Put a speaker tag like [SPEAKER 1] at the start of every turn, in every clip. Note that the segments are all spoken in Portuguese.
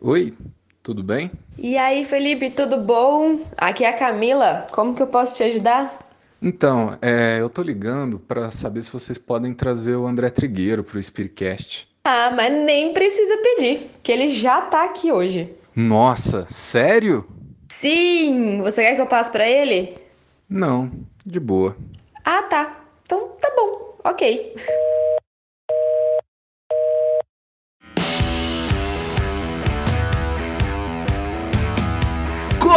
[SPEAKER 1] Oi, tudo bem?
[SPEAKER 2] E aí, Felipe, tudo bom? Aqui é a Camila. Como que eu posso te ajudar?
[SPEAKER 1] Então, é, eu tô ligando para saber se vocês podem trazer o André Trigueiro pro Spiritcast.
[SPEAKER 2] Ah, mas nem precisa pedir, que ele já tá aqui hoje.
[SPEAKER 1] Nossa, sério?
[SPEAKER 2] Sim! Você quer que eu passe para ele?
[SPEAKER 1] Não, de boa.
[SPEAKER 2] Ah, tá. Então tá bom. Ok.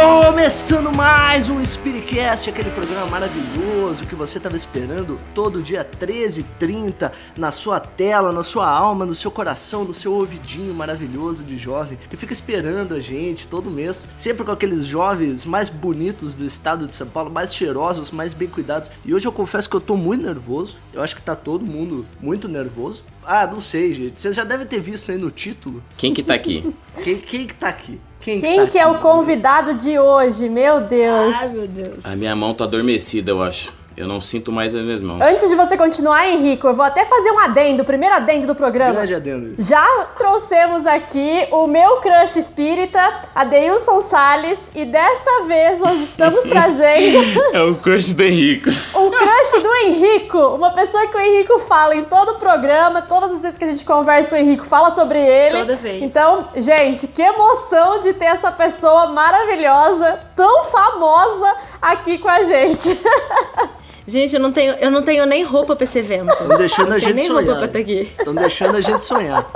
[SPEAKER 3] Começando mais um Spiritcast, aquele programa maravilhoso que você estava esperando todo dia 13h30 na sua tela, na sua alma, no seu coração, no seu ouvidinho maravilhoso de jovem que fica esperando a gente todo mês, sempre com aqueles jovens mais bonitos do estado de São Paulo, mais cheirosos, mais bem cuidados. E hoje eu confesso que eu tô muito nervoso, eu acho que tá todo mundo muito nervoso. Ah, não sei, gente. Vocês já devem ter visto aí no título.
[SPEAKER 4] Quem que tá aqui?
[SPEAKER 3] Quem, quem que tá aqui?
[SPEAKER 5] Quem,
[SPEAKER 3] que,
[SPEAKER 5] Quem
[SPEAKER 3] tá
[SPEAKER 5] que é o convidado de hoje? Meu Deus.
[SPEAKER 2] Ai, meu Deus.
[SPEAKER 4] A minha mão tá adormecida, eu acho. Eu não sinto mais as minhas mãos.
[SPEAKER 5] Antes de você continuar, Henrico, eu vou até fazer um adendo, o primeiro adendo do programa.
[SPEAKER 3] Grande adendo.
[SPEAKER 5] Já trouxemos aqui o meu crush espírita, Adeilson Salles, e desta vez nós estamos trazendo...
[SPEAKER 4] é o crush do Henrico.
[SPEAKER 5] O crush do Henrico, uma pessoa que o Henrico fala em todo o programa, todas as vezes que a gente conversa, o Henrico fala sobre ele.
[SPEAKER 2] Toda vez.
[SPEAKER 5] Então, gente, que emoção de ter essa pessoa maravilhosa, tão famosa aqui com a gente.
[SPEAKER 2] Gente, eu não tenho, eu não tenho nem roupa pra esse evento.
[SPEAKER 3] Estão deixando a gente
[SPEAKER 2] nem
[SPEAKER 3] sonhar.
[SPEAKER 2] roupa pra estar aqui.
[SPEAKER 3] Estão deixando a gente sonhar.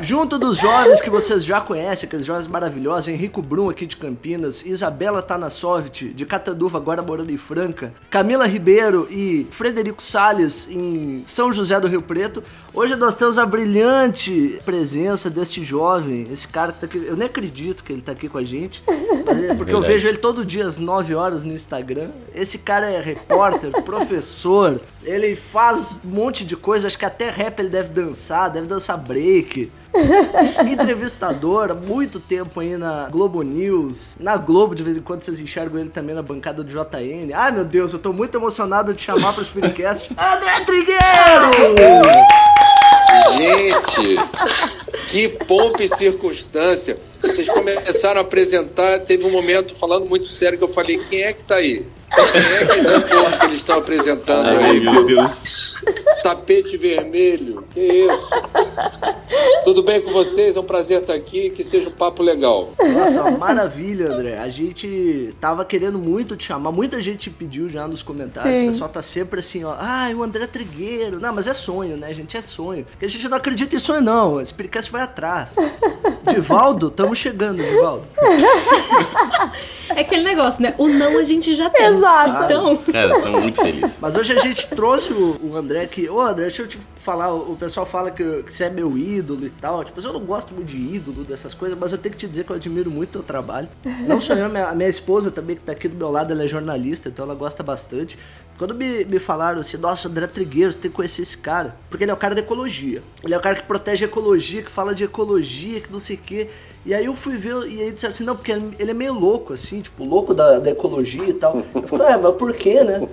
[SPEAKER 3] Junto dos jovens que vocês já conhecem, aqueles jovens maravilhosos, Henrico Brum aqui de Campinas, Isabela Tanassovit de Cataduva, agora morando em Franca, Camila Ribeiro e Frederico Salles em São José do Rio Preto. Hoje nós temos a brilhante presença deste jovem, esse cara que tá aqui. Eu nem acredito que ele tá aqui com a gente, mas é porque eu
[SPEAKER 4] Verdade.
[SPEAKER 3] vejo ele todo dia às 9 horas no Instagram. Esse cara é repórter, professor, ele faz um monte de coisa, acho que até rap ele deve dançar, deve dançar break. Entrevistador, há muito tempo aí na Globo News, na Globo de vez em quando vocês enxergam ele também na bancada do JN. Ai meu Deus, eu tô muito emocionado de chamar para o Spiritcast André Trigueiro!
[SPEAKER 6] Gente, que pompa e circunstância. Vocês começaram a apresentar, teve um momento falando muito sério que eu falei, quem é que tá aí? Quem é que é esse povo que eles estão apresentando
[SPEAKER 4] Ai,
[SPEAKER 6] aí?
[SPEAKER 4] meu Deus.
[SPEAKER 6] Tapete vermelho, que isso? Tudo bem com vocês? É um prazer estar aqui, que seja um papo legal.
[SPEAKER 3] Nossa, uma maravilha, André. A gente tava querendo muito te chamar, muita gente pediu já nos comentários.
[SPEAKER 5] Sim.
[SPEAKER 3] O pessoal tá sempre assim, ó. Ai, o André Trigueiro. Não, mas é sonho, né, gente? É sonho. Porque a gente não acredita em sonho, não. Esse podcast vai atrás. Divaldo, estamos chegando, Divaldo.
[SPEAKER 2] É aquele negócio, né? O não a gente já tem.
[SPEAKER 5] Exato.
[SPEAKER 2] Então,
[SPEAKER 4] Cara, tô muito feliz.
[SPEAKER 3] Mas hoje a gente trouxe o, o André aqui. Ô, André, deixa eu te falar. O, pessoal fala que, que você é meu ídolo e tal. Tipo, eu não gosto muito de ídolo, dessas coisas, mas eu tenho que te dizer que eu admiro muito o teu trabalho. Não só eu, a minha, minha esposa também, que tá aqui do meu lado, ela é jornalista, então ela gosta bastante. Quando me, me falaram assim, nossa, André Trigueiro, você tem que conhecer esse cara. Porque ele é o cara da ecologia. Ele é o cara que protege a ecologia, que fala de ecologia, que não sei o quê. E aí eu fui ver, e aí disseram assim, não, porque ele é meio louco, assim, tipo, louco da, da ecologia e tal. Eu falei, é, mas por quê, né?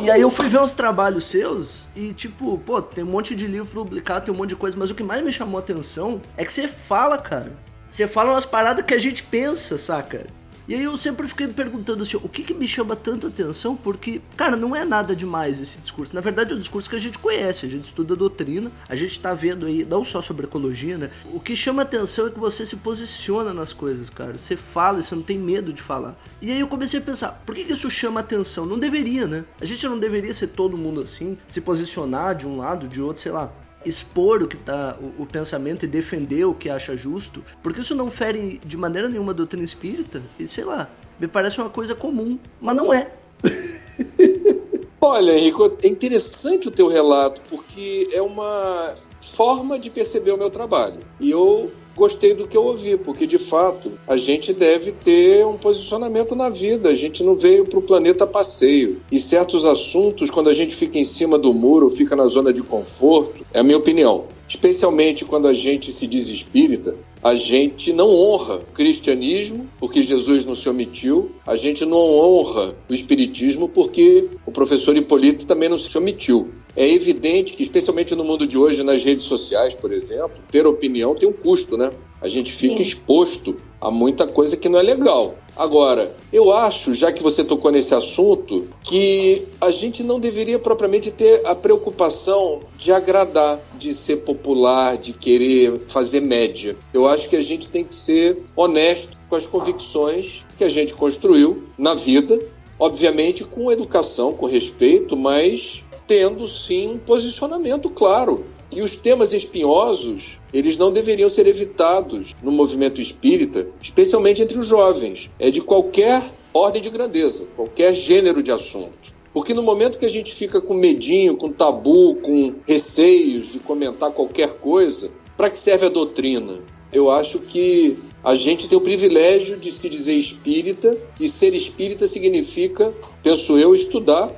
[SPEAKER 3] E aí eu fui ver uns trabalhos seus e, tipo, pô, tem um monte de livro publicado, tem um monte de coisa, mas o que mais me chamou a atenção é que você fala, cara. Você fala umas paradas que a gente pensa, saca? E aí eu sempre fiquei me perguntando assim, o que que me chama tanto atenção? Porque, cara, não é nada demais esse discurso. Na verdade, é um discurso que a gente conhece, a gente estuda a doutrina, a gente tá vendo aí, não só sobre ecologia, né? O que chama atenção é que você se posiciona nas coisas, cara. Você fala e você não tem medo de falar. E aí eu comecei a pensar, por que que isso chama atenção? Não deveria, né? A gente não deveria ser todo mundo assim, se posicionar de um lado, de outro, sei lá expor o que tá o, o, pensamento e defender o que acha justo, porque isso não fere de maneira nenhuma a doutrina espírita, e sei lá, me parece uma coisa comum, mas não é.
[SPEAKER 6] Olha, Henrico, é interessante o teu relato, porque é uma forma de perceber o meu trabalho. E eu gostei do que eu ouvi, porque de fato a gente deve ter um posicionamento na vida. A gente não veio para o planeta passeio. E certos assuntos, quando a gente fica em cima do muro, fica na zona de conforto, é a minha opinião. Especialmente quando a gente se diz espírita, a gente não honra o cristianismo, porque Jesus não se omitiu, a gente não honra o espiritismo, porque o professor Hipólito também não se omitiu. É evidente que, especialmente no mundo de hoje, nas redes sociais, por exemplo, ter opinião tem um custo, né? A gente fica Sim. exposto a muita coisa que não é legal. Agora, eu acho, já que você tocou nesse assunto, que a gente não deveria propriamente ter a preocupação de agradar, de ser popular, de querer fazer média. Eu acho que a gente tem que ser honesto com as convicções que a gente construiu na vida, obviamente com educação, com respeito, mas tendo sim um posicionamento claro. E os temas espinhosos, eles não deveriam ser evitados no movimento espírita, especialmente entre os jovens. É de qualquer ordem de grandeza, qualquer gênero de assunto. Porque no momento que a gente fica com medinho, com tabu, com receios de comentar qualquer coisa, para que serve a doutrina? Eu acho que a gente tem o privilégio de se dizer espírita, e ser espírita significa, penso eu, estudar,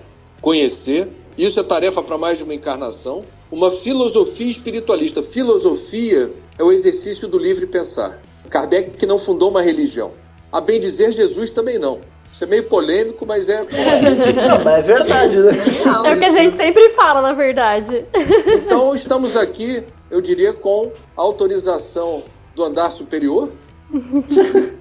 [SPEAKER 6] conhecer. Isso é tarefa para mais de uma encarnação uma filosofia espiritualista. Filosofia é o exercício do livre pensar. Kardec que não fundou uma religião. A bem dizer, Jesus também não. Isso é meio polêmico, mas é.
[SPEAKER 3] Não, mas é verdade, né?
[SPEAKER 5] É o que a gente sempre fala, na verdade.
[SPEAKER 6] Então, estamos aqui, eu diria, com autorização do andar superior.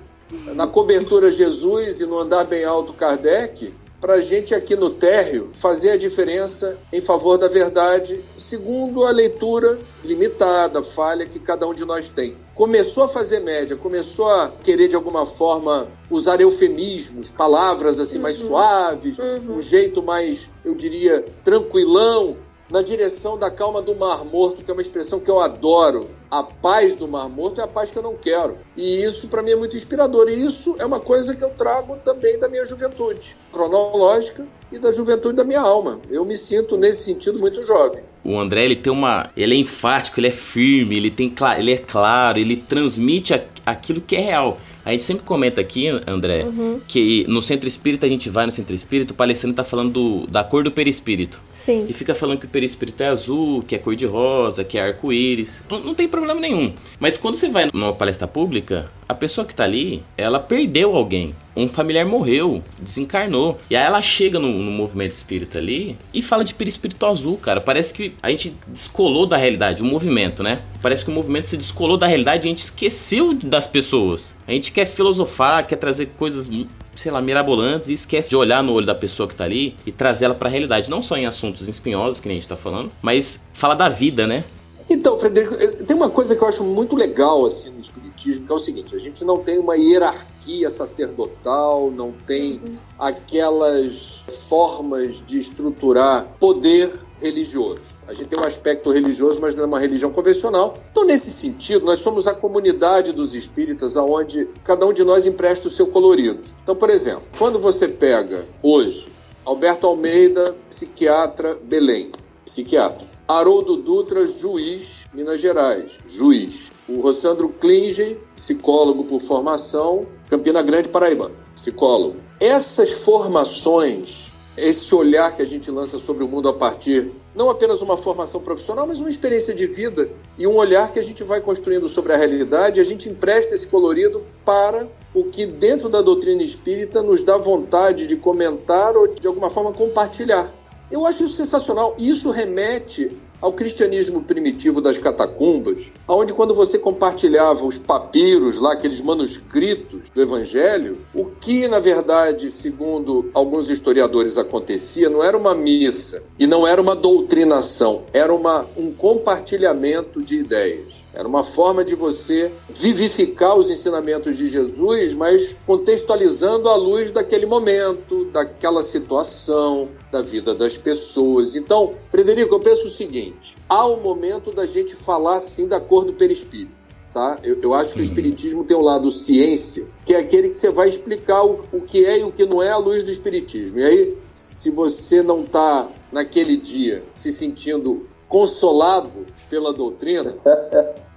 [SPEAKER 6] Na cobertura Jesus e no andar bem alto Kardec, para a gente aqui no térreo fazer a diferença em favor da verdade, segundo a leitura limitada, falha que cada um de nós tem. Começou a fazer média, começou a querer de alguma forma usar eufemismos, palavras assim mais uhum. suaves, uhum. um jeito mais, eu diria, tranquilão na direção da calma do Mar Morto, que é uma expressão que eu adoro. A paz do Mar Morto é a paz que eu não quero. E isso para mim é muito inspirador. E isso é uma coisa que eu trago também da minha juventude cronológica e da juventude da minha alma. Eu me sinto nesse sentido muito jovem.
[SPEAKER 4] O André, ele tem uma, ele é enfático, ele é firme, ele tem, ele é claro, ele transmite aquilo que é real. A gente sempre comenta aqui, André, uhum. que no centro espírita a gente vai no centro espírita, o palestrante tá falando do, da cor do perispírito.
[SPEAKER 5] Sim.
[SPEAKER 4] E fica falando que o perispírito é azul, que é cor de rosa, que é arco-íris. Não, não, tem problema nenhum. Mas quando você vai numa palestra pública, a pessoa que tá ali, ela perdeu alguém. Um familiar morreu, desencarnou. E aí ela chega no, no movimento espírita ali e fala de perispírito azul, cara. Parece que a gente descolou da realidade, o movimento, né? Parece que o movimento se descolou da realidade e a gente esqueceu das pessoas. A gente quer filosofar, quer trazer coisas sei lá, mirabolantes e esquece de olhar no olho da pessoa que tá ali e trazer ela pra realidade. Não só em assuntos espinhosos, que nem a gente tá falando, mas fala da vida, né?
[SPEAKER 6] Então, Frederico, eh, tem uma coisa que eu acho muito legal assim no espiritismo, que é o seguinte: a gente não tem uma hierarquia sacerdotal, não tem aquelas formas de estruturar poder religioso. A gente tem um aspecto religioso, mas não é uma religião convencional. Então, nesse sentido, nós somos a comunidade dos espíritas, aonde cada um de nós empresta o seu colorido. Então, por exemplo, quando você pega hoje Alberto Almeida, psiquiatra, Belém, psiquiatra. Haroldo Dutra, juiz, Minas Gerais, juiz. O Rossandro Klinge, psicólogo por formação, Campina Grande, Paraíba, psicólogo. Essas formações, esse olhar que a gente lança sobre o mundo a partir não apenas uma formação profissional, mas uma experiência de vida e um olhar que a gente vai construindo sobre a realidade, a gente empresta esse colorido para o que dentro da doutrina espírita nos dá vontade de comentar ou de alguma forma compartilhar. Eu acho isso sensacional. Isso remete ao cristianismo primitivo das catacumbas, onde quando você compartilhava os papiros lá, aqueles manuscritos do evangelho, o que na verdade, segundo alguns historiadores acontecia, não era uma missa e não era uma doutrinação, era uma, um compartilhamento de ideias. Era uma forma de você vivificar os ensinamentos de Jesus, mas contextualizando à luz daquele momento, daquela situação, da vida das pessoas. Então, Frederico, eu penso o seguinte: há um momento da gente falar sim da cor do perispírito. Tá? Eu, eu acho que o Espiritismo tem um lado ciência, que é aquele que você vai explicar o, o que é e o que não é à luz do Espiritismo. E aí, se você não está naquele dia se sentindo consolado pela doutrina,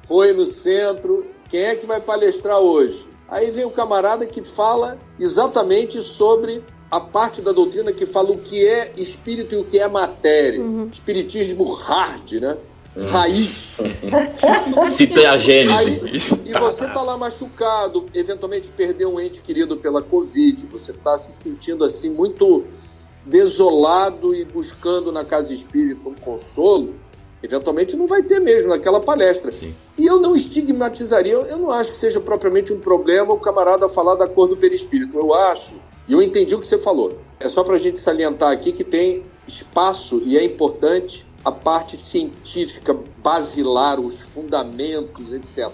[SPEAKER 6] foi no centro, quem é que vai palestrar hoje? Aí vem o camarada que fala exatamente sobre a parte da doutrina que fala o que é espírito e o que é matéria. Uhum. Espiritismo hard, né? Uhum. Raiz.
[SPEAKER 4] Cita a Gênese. Aí,
[SPEAKER 6] e você tá lá machucado, eventualmente perdeu um ente querido pela Covid, você tá se sentindo assim muito desolado e buscando na casa espírita um consolo Eventualmente não vai ter mesmo naquela palestra.
[SPEAKER 4] Sim.
[SPEAKER 6] E eu não estigmatizaria, eu não acho que seja propriamente um problema o camarada falar da cor do perispírito. Eu acho, e eu entendi o que você falou. É só para a gente salientar aqui que tem espaço e é importante a parte científica basilar, os fundamentos, etc.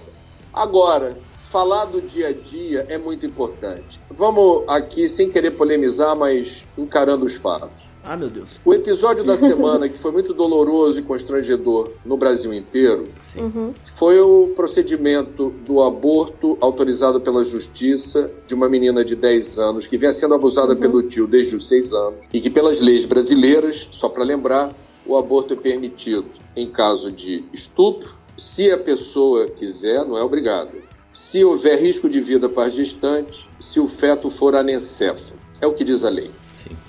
[SPEAKER 6] Agora, falar do dia a dia é muito importante. Vamos aqui, sem querer polemizar, mas encarando os fatos.
[SPEAKER 3] Ah, meu Deus.
[SPEAKER 6] O episódio da semana que foi muito doloroso e constrangedor no Brasil inteiro
[SPEAKER 4] Sim.
[SPEAKER 6] foi o procedimento do aborto autorizado pela justiça de uma menina de 10 anos que vinha sendo abusada pelo tio desde os 6 anos e que pelas leis brasileiras, só para lembrar, o aborto é permitido em caso de estupro, se a pessoa quiser, não é obrigado. Se houver risco de vida para a gestante, se o feto for anencéfalo. É o que diz a lei.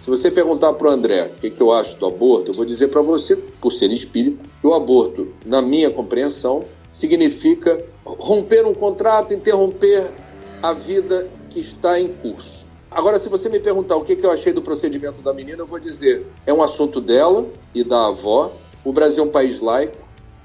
[SPEAKER 6] Se você perguntar para o André o que, que eu acho do aborto, eu vou dizer para você, por ser espírita, que o aborto, na minha compreensão, significa romper um contrato, interromper a vida que está em curso. Agora, se você me perguntar o que, que eu achei do procedimento da menina, eu vou dizer: é um assunto dela e da avó. O Brasil é um país laico.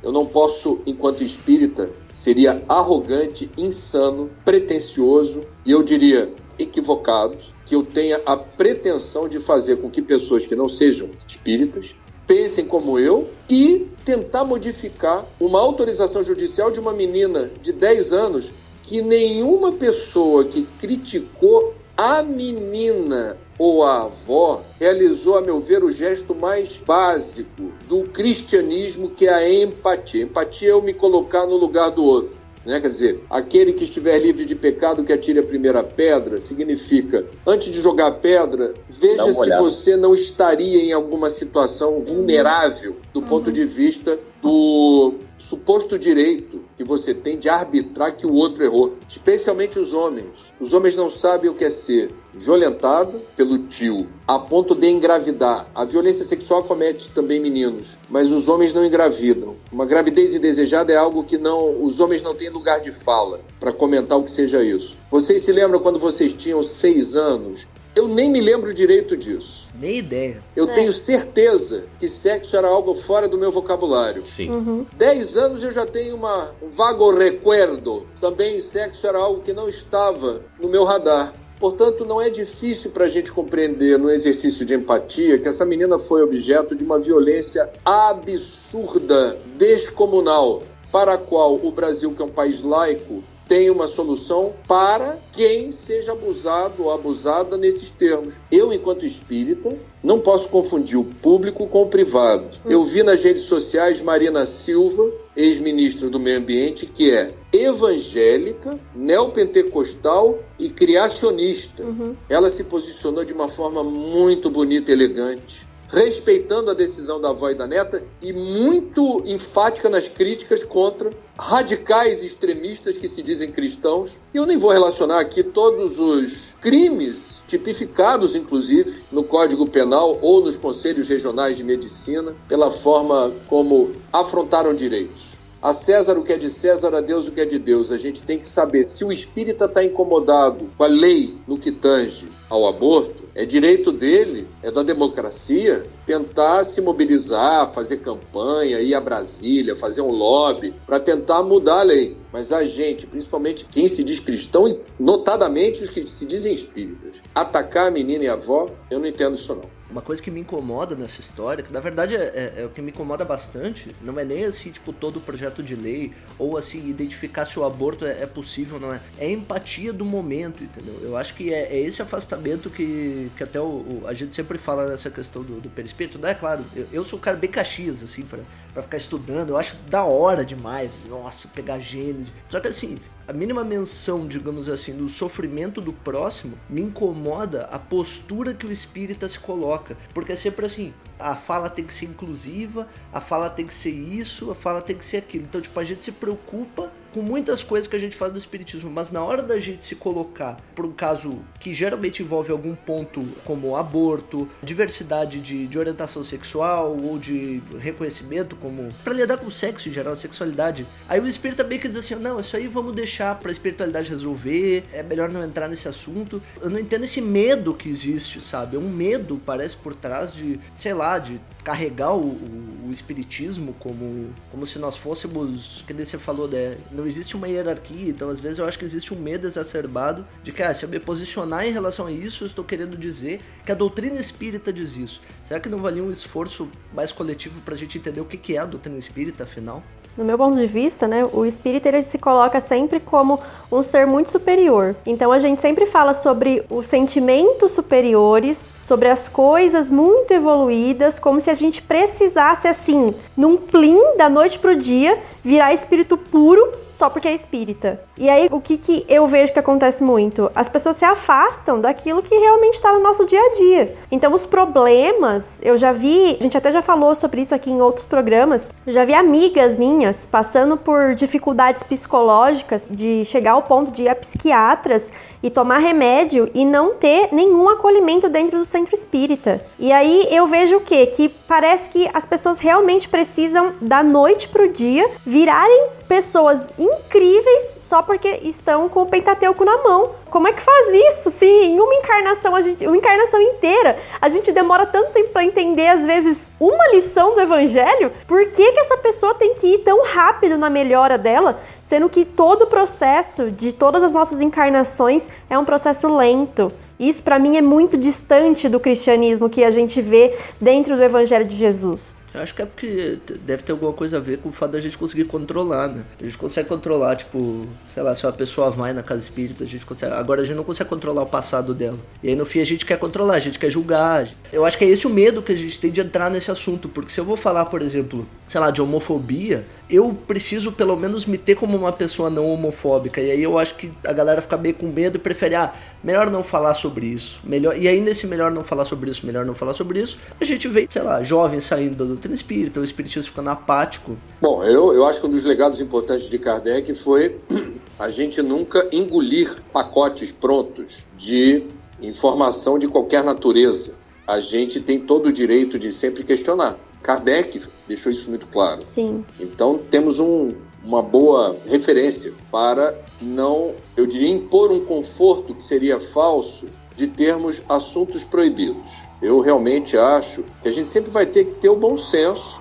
[SPEAKER 6] Eu não posso, enquanto espírita, seria arrogante, insano, pretensioso e eu diria equivocado que eu tenha a pretensão de fazer com que pessoas que não sejam espíritas pensem como eu e tentar modificar uma autorização judicial de uma menina de 10 anos que nenhuma pessoa que criticou a menina ou a avó realizou, a meu ver, o gesto mais básico do cristianismo, que é a empatia. Empatia é eu me colocar no lugar do outro. Né? Quer dizer, aquele que estiver livre de pecado que atire a primeira pedra, significa, antes de jogar a pedra, veja se
[SPEAKER 4] olhada.
[SPEAKER 6] você não estaria em alguma situação vulnerável do ponto de vista do suposto direito que você tem de arbitrar que o outro errou, especialmente os homens. Os homens não sabem o que é ser violentado pelo tio a ponto de engravidar. A violência sexual comete também meninos, mas os homens não engravidam. Uma gravidez indesejada é algo que não os homens não têm lugar de fala para comentar o que seja isso. Vocês se lembram quando vocês tinham seis anos? Eu nem me lembro direito disso.
[SPEAKER 3] Nem ideia.
[SPEAKER 6] Eu
[SPEAKER 5] É.
[SPEAKER 6] tenho certeza que sexo era algo fora do meu vocabulário.
[SPEAKER 4] Sim.
[SPEAKER 6] 10 anos eu já tenho uma, um vago recuerdo. Também sexo era algo que não estava no meu radar. Portanto, não é difícil para a gente compreender no exercício de empatia que essa menina foi objeto de uma violência absurda, descomunal, para a qual o Brasil, que é um país laico, tem uma solução para quem seja abusado ou abusada nesses termos. Eu, enquanto espírita, não posso confundir o público com o privado. Eu vi nas redes sociais Marina Silva, ex-ministra do Meio Ambiente, que é evangélica, neopentecostal e criacionista. Ela se posicionou de uma forma muito bonita e elegante respeitando a decisão da avó e da neta e muito enfática nas críticas contra radicais extremistas que se dizem cristãos. E eu nem vou relacionar aqui todos os crimes tipificados, inclusive, no Código Penal ou nos conselhos regionais de medicina, pela forma como afrontaram direitos. A César o que é de César, a Deus o que é de Deus. A gente tem que saber se o espírita está incomodado com a lei no que tange ao aborto, é direito dele, é da democracia, tentar se mobilizar, fazer campanha, ir a Brasília, fazer um lobby para tentar mudar a lei. Mas a gente, principalmente quem se diz cristão e notadamente os que se dizem espíritas, atacar a menina e a avó, eu não entendo isso não.
[SPEAKER 3] Uma coisa que me incomoda nessa história, que na verdade é, é- é o que me incomoda bastante, não é nem assim, tipo, todo o projeto de lei, ou assim, identificar se o aborto é, é possível ou não é. É a empatia do momento, entendeu? Eu acho que é, é esse afastamento que, que até o, o- a gente sempre fala nessa questão do, do perispírito. É claro, eu, eu sou um cara bem caxias, assim, pra, pra ficar estudando, eu acho da hora demais, nossa, pegar gênese. Só que assim, a mínima menção, digamos assim, do sofrimento do próximo me incomoda a postura que o espírita se coloca. Porque é sempre assim, a fala tem que ser inclusiva, a fala tem que ser isso, a fala tem que ser aquilo. Então, tipo, a gente se preocupa com muitas coisas que a gente faz do espiritismo, mas na hora da gente se colocar por um caso que geralmente envolve algum ponto como aborto, diversidade de, de orientação sexual ou de reconhecimento, como para lidar com sexo em geral, a sexualidade, aí o espírita meio que diz assim: não, isso aí vamos deixar pra espiritualidade resolver, é melhor não entrar nesse assunto. Eu não entendo esse medo que existe, sabe? É um medo, parece, por trás de, sei lá, de carregar o, o- o espiritismo como, como se nós fôssemos, que nem você falou, né? Não existe uma hierarquia, então às vezes eu acho que existe um medo exacerbado de que, ah, se eu me posicionar em relação a isso, eu estou querendo dizer que a doutrina espírita diz isso. Será que não valia um esforço mais coletivo para a gente entender o que é a doutrina espírita, afinal?
[SPEAKER 5] No meu ponto de vista, né, o espírita ele se coloca sempre como um ser muito superior. Então a gente sempre fala sobre os sentimentos superiores, sobre as coisas muito evoluídas, como se gente precisasse assim, num plim da noite pro dia, virar espírito puro só porque é espírita. E aí, o que, que eu vejo que acontece muito? As pessoas se afastam daquilo que realmente está no nosso dia a dia. Então, os problemas, eu já vi, a gente até já falou sobre isso aqui em outros programas, eu já vi amigas minhas passando por dificuldades psicológicas, de chegar ao ponto de ir a psiquiatras e tomar remédio e não ter nenhum acolhimento dentro do centro espírita. E aí eu vejo o quê? Que parece que as pessoas realmente precisam da noite pro dia virarem pessoas incríveis só porque estão com o Pentateuco na mão. Como é que faz isso? Se em uma encarnação, a gente, uma encarnação inteira, a gente demora tanto tempo para entender, às vezes, uma lição do Evangelho, por que, que essa pessoa tem que ir tão rápido na melhora dela? Sendo que todo o processo de todas as nossas encarnações é um processo lento. Isso para mim é muito distante do cristianismo que a gente vê dentro do Evangelho de Jesus.
[SPEAKER 3] Eu acho que é porque deve ter alguma coisa a ver com o fato da gente conseguir controlar, né? A gente consegue controlar, tipo, sei lá, se uma pessoa vai na casa espírita, a gente consegue. Agora a gente não consegue controlar o passado dela. E aí no fim a gente quer controlar, a gente quer julgar. Eu acho que é esse o medo que a gente tem de entrar nesse assunto. Porque se eu vou falar, por exemplo, sei lá, de homofobia, eu preciso pelo menos me ter como uma pessoa não homofóbica. E aí eu acho que a galera fica meio com medo e prefere, ah, melhor não falar sobre isso. Melhor... E aí nesse melhor não falar sobre isso, melhor não falar sobre isso, a gente vê, sei lá, jovens saindo doutrina espírita, o espiritismo ficando apático.
[SPEAKER 6] Bom, eu, eu acho que um dos legados importantes de Kardec foi a gente nunca engolir pacotes prontos de informação de qualquer natureza. A gente tem todo o direito de sempre questionar. Kardec deixou isso muito claro.
[SPEAKER 5] Sim.
[SPEAKER 6] Então temos um, uma boa referência para não, eu diria, impor um conforto que seria falso de termos assuntos proibidos. Eu realmente acho que a gente sempre vai ter que ter o bom senso,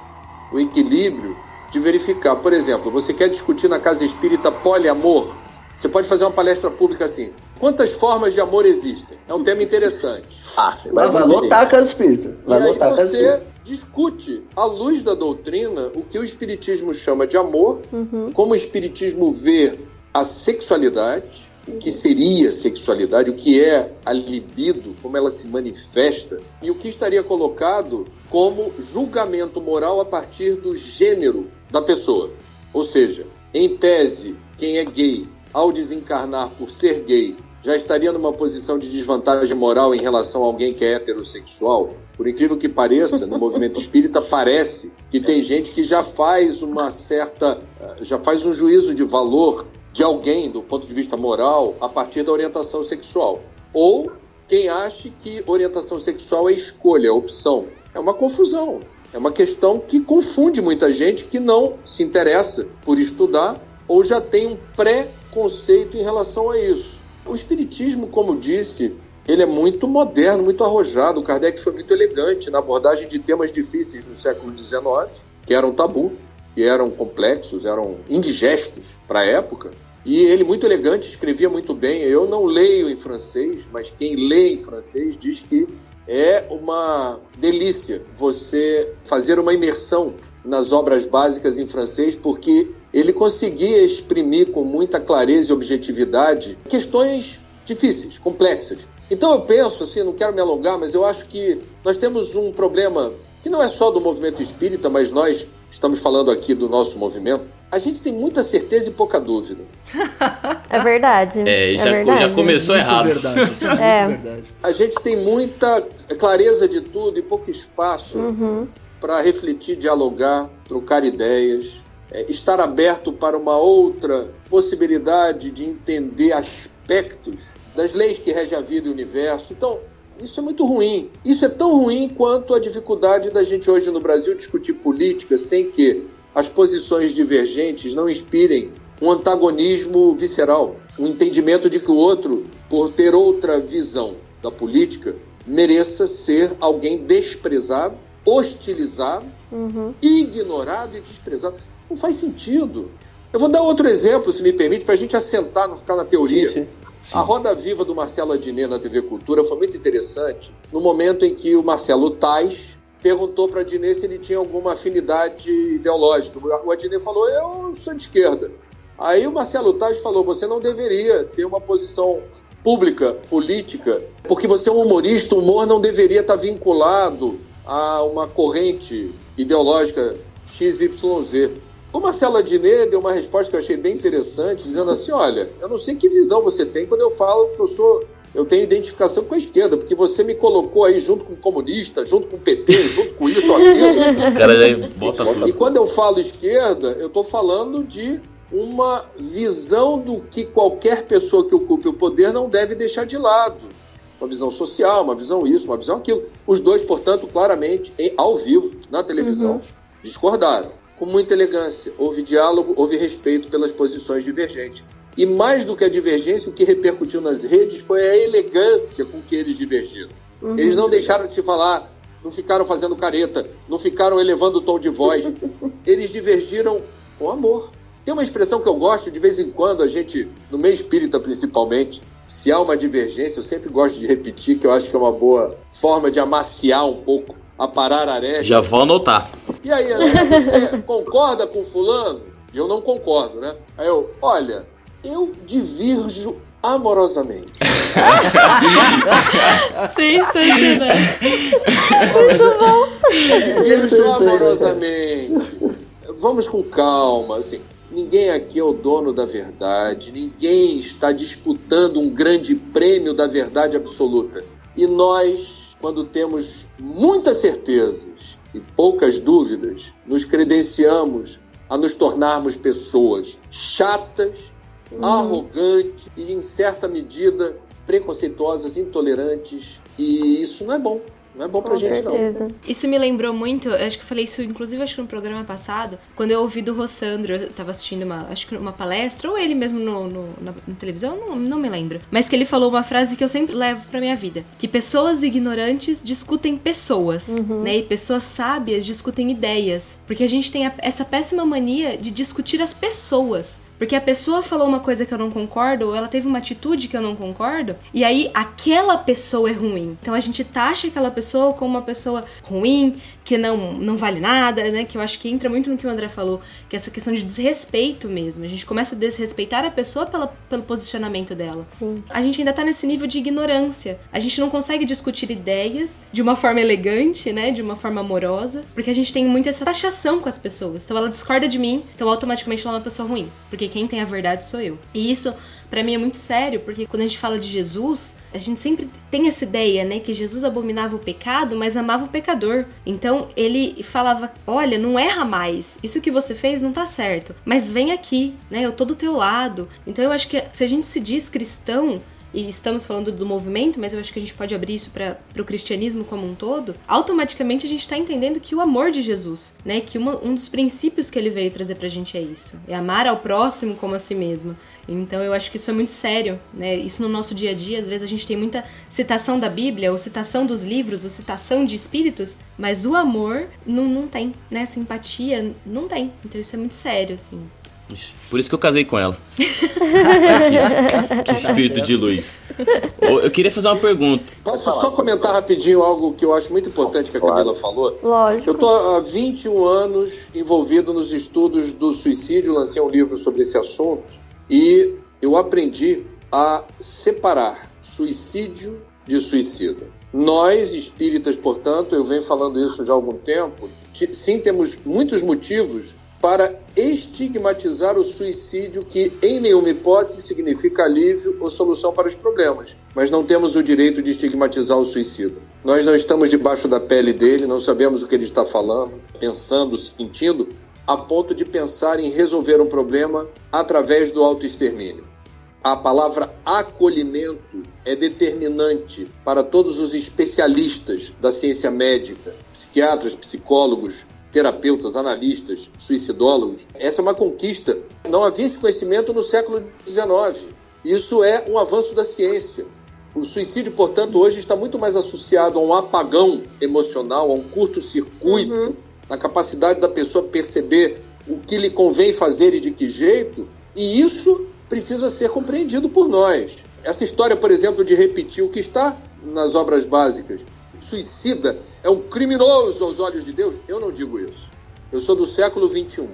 [SPEAKER 6] o equilíbrio de verificar. Por exemplo, você quer discutir na casa espírita poliamor? Você pode fazer uma palestra pública assim: quantas formas de amor existem? É um tema interessante.
[SPEAKER 3] Ah, vai, vai lotar a casa espírita. Vai
[SPEAKER 6] e aí
[SPEAKER 3] lotar a casa
[SPEAKER 6] você
[SPEAKER 3] espírita.
[SPEAKER 6] discute, à luz da doutrina, o que o Espiritismo chama de amor, como o Espiritismo vê a sexualidade, o que seria sexualidade, o que é a libido, como ela se manifesta, e o que estaria colocado como julgamento moral a partir do gênero da pessoa. Ou seja, em tese, quem é gay, ao desencarnar por ser gay, já estaria numa posição de desvantagem moral em relação a alguém que é heterossexual? Por incrível que pareça, no movimento espírita parece que tem gente que já faz uma certa, eh, já faz um juízo de valor de alguém do ponto de vista moral a partir da orientação sexual. Ou quem acha que orientação sexual é escolha, é opção. É uma confusão. É uma questão que confunde muita gente que não se interessa por estudar ou já tem um pré-conceito em relação a isso. O Espiritismo, como disse, ele é muito moderno, muito arrojado. O Kardec foi muito elegante na abordagem de temas difíceis no século XIX, que eram tabu, que eram complexos, eram indigestos para a época. E ele, muito elegante, escrevia muito bem. Eu não leio em francês, mas quem lê em francês diz que é uma delícia você fazer uma imersão nas obras básicas em francês, porque ele conseguia exprimir com muita clareza e objetividade questões difíceis, complexas. Então eu penso, assim, não quero me alongar, mas eu acho que nós temos um problema que não é só do movimento espírita, mas nós estamos falando aqui do nosso movimento. A gente tem muita certeza e pouca dúvida.
[SPEAKER 5] É verdade.
[SPEAKER 4] É, já,
[SPEAKER 5] verdade.
[SPEAKER 4] já começou
[SPEAKER 3] Muito
[SPEAKER 4] errado.
[SPEAKER 3] verdade. Isso é
[SPEAKER 5] É.
[SPEAKER 3] verdade.
[SPEAKER 6] A gente tem muita clareza de tudo e pouco espaço para refletir, dialogar, trocar ideias, é, estar aberto para uma outra possibilidade de entender aspectos das leis que regem a vida e o universo. Então, isso é muito ruim. Isso é tão ruim quanto a dificuldade da gente hoje no Brasil discutir política sem que as posições divergentes não inspirem um antagonismo visceral, um entendimento de que o outro, por ter outra visão da política, mereça ser alguém desprezado, hostilizado uhum. ignorado e desprezado. Não faz sentido. Eu vou dar outro exemplo, se me permite, para a gente assentar, não ficar na teoria. Sim, sim. Sim. A roda viva do Marcelo Adnet na TV Cultura foi muito interessante no momento em que o Marcelo Tais perguntou para Adnet se ele tinha alguma afinidade ideológica. O Adnet falou: Eu sou de esquerda. Aí o Marcelo Tais falou: Você não deveria ter uma posição pública, política, porque você é um humorista, o humor não deveria estar vinculado a uma corrente ideológica XYZ. O Marcelo Adnet deu uma resposta que eu achei bem interessante, dizendo assim: olha, eu não sei que visão você tem quando eu falo que eu sou. Eu tenho identificação com a esquerda, porque você me colocou aí junto com o comunista, junto com o PT, junto com isso, aquilo.
[SPEAKER 4] Os caras aí botam tudo.
[SPEAKER 6] E quando eu falo esquerda, eu estou falando de uma visão do que qualquer pessoa que ocupe o poder não deve deixar de lado. Uma visão social, uma visão isso, uma visão aquilo. Os dois, portanto, claramente, em, ao vivo, na televisão, uhum. discordaram. Com muita elegância. Houve diálogo, houve respeito pelas posições divergentes. E mais do que a divergência, o que repercutiu nas redes foi a elegância com que eles divergiram. Uhum. Eles não deixaram de se falar, não ficaram fazendo careta, não ficaram elevando o tom de voz. Eles divergiram com amor. Tem uma expressão que eu gosto, de vez em quando, a gente, no meio espírita principalmente, se há uma divergência, eu sempre gosto de repetir, que eu acho que é uma boa forma de amaciar um pouco, a aresta.
[SPEAKER 4] Já vou anotar.
[SPEAKER 6] E aí, André, você concorda com fulano? E eu não concordo, né? Aí eu, olha, eu divirjo amorosamente.
[SPEAKER 5] Sensacional. Muito bom.
[SPEAKER 6] Eu divirjo amorosamente. Vamos com calma, assim. Ninguém aqui é o dono da verdade, ninguém está disputando um grande prêmio da verdade absoluta. E nós, quando temos muitas certezas e poucas dúvidas, nos credenciamos a nos tornarmos pessoas chatas, uhum. arrogantes e, em certa medida, preconceituosas, intolerantes. E isso não é bom. Não é bom pra Com gente, certeza. não.
[SPEAKER 2] Isso me lembrou muito, acho que eu falei isso, inclusive, acho que no programa passado, quando eu ouvi do Rossandro, eu tava assistindo uma, acho que uma palestra, ou ele mesmo no, no na, na, televisão, não, não me lembro. Mas que ele falou uma frase que eu sempre levo pra minha vida: que pessoas ignorantes discutem pessoas, uhum. né? E pessoas sábias discutem ideias. Porque a gente tem a, essa péssima mania de discutir as pessoas. Porque a pessoa falou uma coisa que eu não concordo, ou ela teve uma atitude que eu não concordo, e aí aquela pessoa é ruim. Então a gente taxa aquela pessoa como uma pessoa ruim, que não, não vale nada, né? Que eu acho que entra muito no que o André falou, que é essa questão de desrespeito mesmo. A gente começa a desrespeitar a pessoa pela, pelo posicionamento dela. Sim. A gente ainda tá nesse nível de ignorância. A gente não consegue discutir ideias de uma forma elegante, né? De uma forma amorosa, porque a gente tem muito essa taxação com as pessoas. Então ela discorda de mim, então automaticamente ela é uma pessoa ruim. Porque quem tem a verdade sou eu. E isso para mim é muito sério, porque quando a gente fala de Jesus, a gente sempre tem essa ideia, né, que Jesus abominava o pecado, mas amava o pecador. Então ele falava: "Olha, não erra mais. Isso que você fez não tá certo, mas vem aqui, né? Eu tô do teu lado". Então eu acho que se a gente se diz cristão, e estamos falando do movimento, mas eu acho que a gente pode abrir isso para o cristianismo como um todo, automaticamente a gente está entendendo que o amor de Jesus, né, que uma, um dos princípios que ele veio trazer para a gente é isso, é amar ao próximo como a si mesmo. Então eu acho que isso é muito sério, né? Isso no nosso dia a dia, às vezes a gente tem muita citação da Bíblia, ou citação dos livros, ou citação de espíritos, mas o amor não, não tem, né? Simpatia não tem. Então isso é muito sério, assim.
[SPEAKER 4] Por isso que eu casei com ela. que, que, espírito de luz. Eu queria fazer uma pergunta.
[SPEAKER 6] Posso só comentar rapidinho algo que eu acho muito importante que a Camila falou?
[SPEAKER 5] Lógico.
[SPEAKER 6] Eu estou há 21 anos envolvido nos estudos do suicídio, lancei um livro sobre esse assunto e eu aprendi a separar suicídio de suicida. Nós, espíritas, portanto, eu venho falando isso já há algum tempo, sim temos muitos motivos para estigmatizar o suicídio, que em nenhuma hipótese significa alívio ou solução para os problemas. Mas não temos o direito de estigmatizar o suicida. Nós não estamos debaixo da pele dele, não sabemos o que ele está falando, pensando, sentindo, a ponto de pensar em resolver um problema através do autoextermínio. A palavra acolhimento é determinante para todos os especialistas da ciência médica, psiquiatras, psicólogos, terapeutas, analistas, suicidólogos. Essa é uma conquista. Não havia esse conhecimento no século XIX. Isso é um avanço da ciência. O suicídio, portanto, hoje está muito mais associado a um apagão emocional, a um curto-circuito uhum. na capacidade da pessoa perceber o que lhe convém fazer e de que jeito, e isso precisa ser compreendido por nós. Essa história, por exemplo, de repetir o que está nas obras básicas, suicida é um criminoso aos olhos de Deus, eu não digo isso. Eu sou do século 21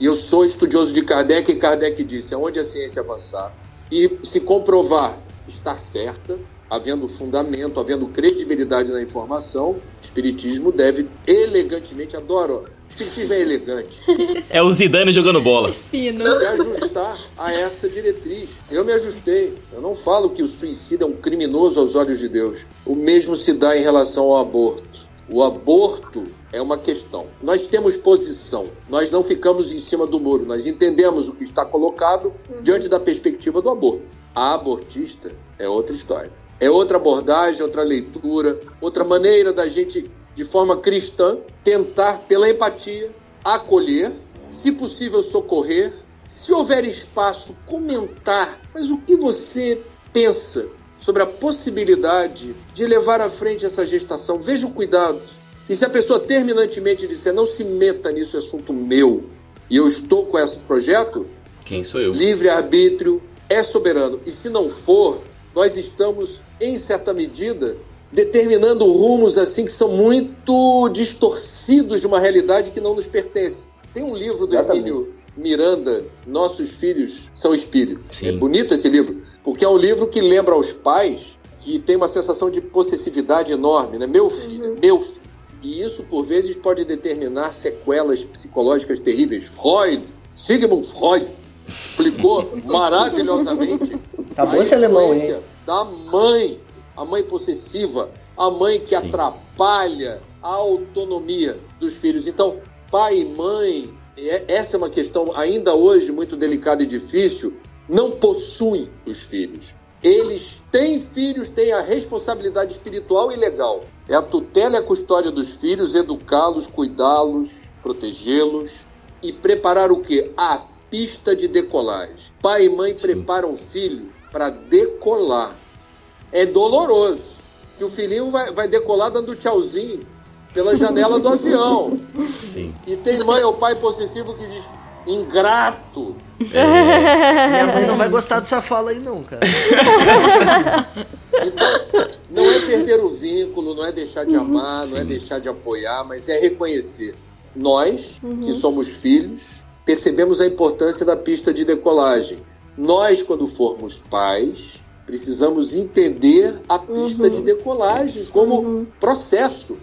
[SPEAKER 6] e eu sou estudioso de Kardec, e Kardec disse: aonde a ciência avançar e se comprovar estar certa, havendo fundamento, havendo credibilidade na informação, o Espiritismo deve elegantemente, adoro, o Espiritismo é elegante.
[SPEAKER 4] É o Zidane jogando bola.
[SPEAKER 2] Fino.
[SPEAKER 6] Se ajustar a essa diretriz. Eu me ajustei. Eu não falo que o suicídio é um criminoso aos olhos de Deus. O mesmo se dá em relação ao aborto. O aborto é uma questão. Nós temos posição, nós não ficamos em cima do muro, nós entendemos o que está colocado diante da perspectiva do aborto. A abortista é outra história. É outra abordagem, outra leitura, outra maneira da gente, de forma cristã, tentar, pela empatia, acolher, se possível, socorrer, se houver espaço, comentar. Mas o que você pensa sobre a possibilidade de levar à frente essa gestação? Veja o cuidado. E se a pessoa terminantemente disser não se meta nisso, é assunto meu, e eu estou com esse projeto,
[SPEAKER 4] Quem sou eu?
[SPEAKER 6] livre-arbítrio é soberano. E se não for, nós estamos, em certa medida, determinando rumos assim que são muito distorcidos de uma realidade que não nos pertence. Tem um livro do
[SPEAKER 3] Exatamente.
[SPEAKER 6] Emílio Miranda, Nossos Filhos São Espíritos.
[SPEAKER 4] Sim.
[SPEAKER 6] É bonito esse livro, porque é um livro que lembra aos pais que tem uma sensação de possessividade enorme, né? Meu filho, meu filho. E isso, por vezes, pode determinar sequelas psicológicas terríveis. Freud, Sigmund Freud, explicou maravilhosamente
[SPEAKER 3] Tá bom
[SPEAKER 6] a
[SPEAKER 3] esse alemão,
[SPEAKER 6] influência
[SPEAKER 3] hein?
[SPEAKER 6] da mãe, a mãe possessiva, a mãe que
[SPEAKER 4] Sim.
[SPEAKER 6] atrapalha a autonomia dos filhos. Então, pai e mãe, é- essa é uma questão ainda hoje muito delicada e difícil, não possuem os filhos. Eles têm filhos, têm a responsabilidade espiritual e legal. É a tutela e a custódia dos filhos, educá-los, cuidá-los, protegê-los e preparar o quê? A pista de decolagem. Pai e mãe preparam o filho para decolar. É doloroso que o filhinho vai, vai decolar dando tchauzinho pela janela do avião.
[SPEAKER 4] Sim.
[SPEAKER 6] E tem mãe ou pai possessivo que diz ingrato.
[SPEAKER 3] Minha mãe não vai gostar dessa fala aí, não, cara.
[SPEAKER 6] Então, não é perder o vínculo, não é deixar de amar, não é deixar de apoiar, mas é reconhecer. Nós, que somos filhos, percebemos a importância da pista de decolagem. Nós, quando formos pais, precisamos entender a pista de decolagem como processo.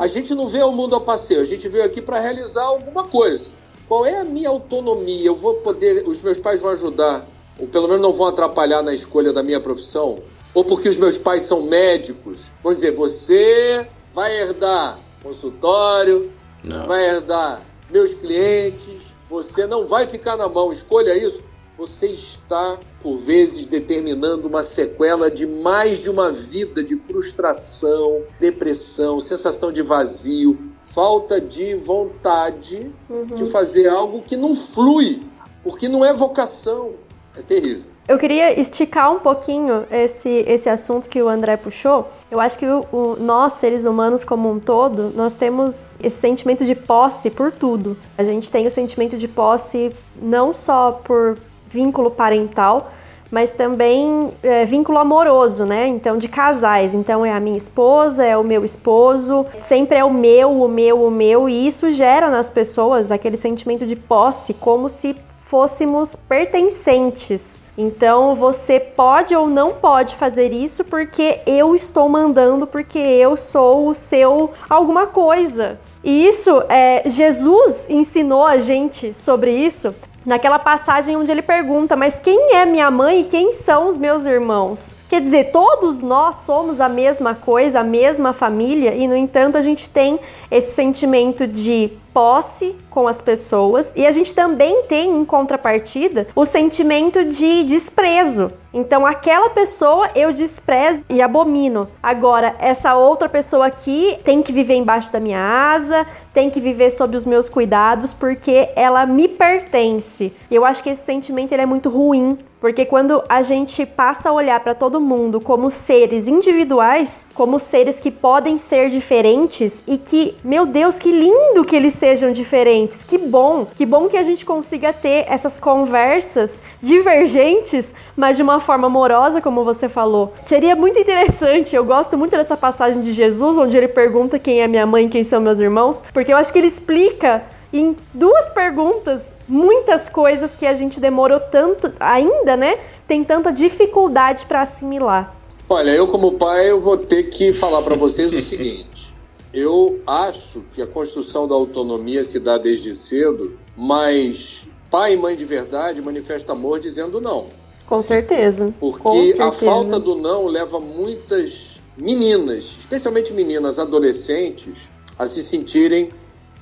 [SPEAKER 6] A gente não vê o mundo a passeio, a gente veio aqui para realizar alguma coisa. Qual é a minha autonomia? Eu vou poder, os meus pais vão ajudar, ou pelo menos não vão atrapalhar na escolha da minha profissão? Ou porque os meus pais são médicos? Vão dizer, você vai herdar consultório,
[SPEAKER 4] Não.
[SPEAKER 6] vai herdar meus clientes, você não vai ficar na mão, escolha isso. Você está, por vezes, determinando uma sequela de mais de uma vida de frustração, depressão, sensação de vazio, falta de vontade de fazer algo que não flui, porque não é vocação. É terrível.
[SPEAKER 5] Eu queria esticar um pouquinho esse, esse assunto que o André puxou. Eu acho que o, o- nós, seres humanos como um todo, nós temos esse sentimento de posse por tudo. A gente tem o sentimento de posse não só por vínculo parental, mas também é, vínculo amoroso, né? Então, de casais. Então, é a minha esposa, é o meu esposo, sempre é o meu, o meu, o meu, e isso gera nas pessoas aquele sentimento de posse, como se fôssemos pertencentes. Então você pode ou não pode fazer isso porque eu estou mandando, porque eu sou o seu alguma coisa. E isso, é, Jesus ensinou a gente sobre isso naquela passagem onde ele pergunta: Mas quem é minha mãe e quem são os meus irmãos? Quer dizer, todos nós somos a mesma coisa, a mesma família, e no entanto a gente tem esse sentimento de posse com as pessoas e a gente também tem em contrapartida o sentimento de desprezo. Então, aquela pessoa eu desprezo e abomino. Agora, essa outra pessoa aqui tem que viver embaixo da minha asa, tem que viver sob os meus cuidados porque ela me pertence. Eu acho que esse sentimento ele é muito ruim, porque quando a gente passa a olhar para todo mundo como seres individuais, como seres que podem ser diferentes e que, meu Deus, que lindo que eles sejam diferentes. Que bom, que bom que a gente consiga ter essas conversas divergentes, mas de uma forma amorosa, como você falou. Seria muito interessante. Eu gosto muito dessa passagem de Jesus, onde ele pergunta quem é minha mãe e quem são meus irmãos, porque eu acho que ele explica em duas perguntas muitas coisas que a gente demorou tanto ainda, né? Tem tanta dificuldade para assimilar.
[SPEAKER 6] Olha, eu como pai eu vou ter que falar para vocês o seguinte. Eu acho que a construção da autonomia se dá desde cedo, mas pai e mãe de verdade manifesta amor dizendo não.
[SPEAKER 5] Com certeza.
[SPEAKER 6] Porque
[SPEAKER 5] Com certeza.
[SPEAKER 6] a falta do não leva muitas meninas, especialmente meninas adolescentes, a se sentirem.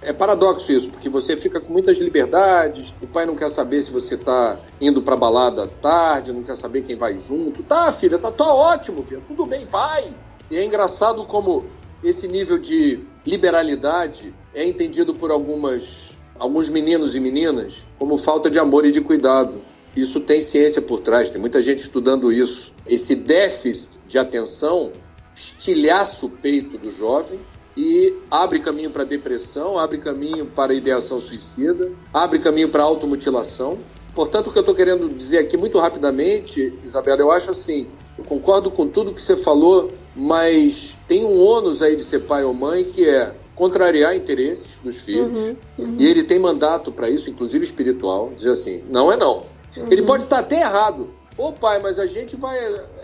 [SPEAKER 6] É paradoxo isso, porque você fica com muitas liberdades, o pai não quer saber se você tá indo pra balada tarde, não quer saber quem vai junto. Tá, filha, tá, tá ótimo, filha, tudo bem, vai. E é engraçado como esse nível de liberalidade é entendido por algumas, alguns meninos e meninas como falta de amor e de cuidado. Isso tem ciência por trás, tem muita gente estudando isso. Esse déficit de atenção estilhaça o peito do jovem e abre caminho para depressão, abre caminho para ideação suicida, abre caminho para automutilação. Portanto, o que eu estou querendo dizer aqui muito rapidamente, Isabela, eu acho assim, eu concordo com tudo que você falou, mas tem um ônus aí de ser pai ou mãe que é contrariar interesses dos filhos.
[SPEAKER 5] Uhum, uhum.
[SPEAKER 6] E ele tem mandato para isso, inclusive espiritual, dizer assim, não é não. Uhum. Ele pode estar até errado. Ô pai, mas a gente vai.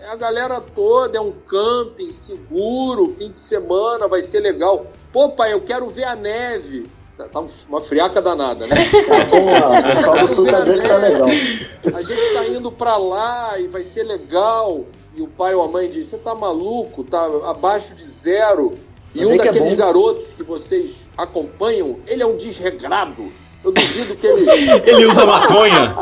[SPEAKER 6] A galera toda é um camping seguro, fim de semana, vai ser legal. Pô, pai, eu quero ver a neve. Tá, tá uma friaca danada, né?
[SPEAKER 3] Tá o pessoal do sul tá dizendo que tá legal.
[SPEAKER 6] A gente tá indo pra lá e vai ser legal. E o pai ou a mãe diz: Você tá maluco? Tá abaixo de zero. E
[SPEAKER 3] Mas
[SPEAKER 6] um
[SPEAKER 3] é
[SPEAKER 6] daqueles
[SPEAKER 3] bom.
[SPEAKER 6] garotos que vocês acompanham, ele é um desregrado. Eu duvido que ele.
[SPEAKER 4] Ele usa maconha.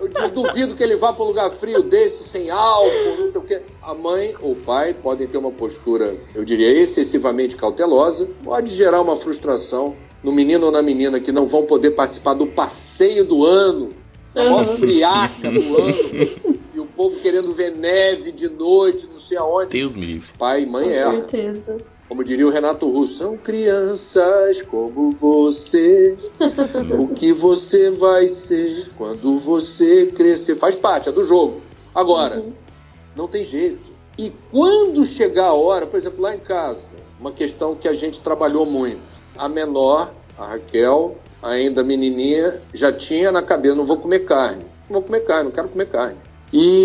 [SPEAKER 6] Eu duvido que ele vá para um lugar frio desse, sem álcool, não sei o quê. A mãe ou o pai podem ter uma postura, eu diria, excessivamente cautelosa, pode gerar uma frustração no menino ou na menina que não vão poder participar do passeio do ano, da maior friaca do ano, e o povo querendo ver neve de noite, não sei aonde.
[SPEAKER 4] Deus me livre.
[SPEAKER 6] Pai e mãe
[SPEAKER 5] Com
[SPEAKER 6] erra.
[SPEAKER 5] certeza.
[SPEAKER 6] Como diria o Renato Russo, são crianças como você. O que você vai ser quando você crescer? Faz parte, é do jogo. Agora, não tem jeito. E quando chegar a hora, por exemplo, lá em casa, uma questão que a gente trabalhou muito. A menor, a Raquel, ainda menininha, já tinha na cabeça, não vou comer carne. Não vou comer carne, não quero comer carne. E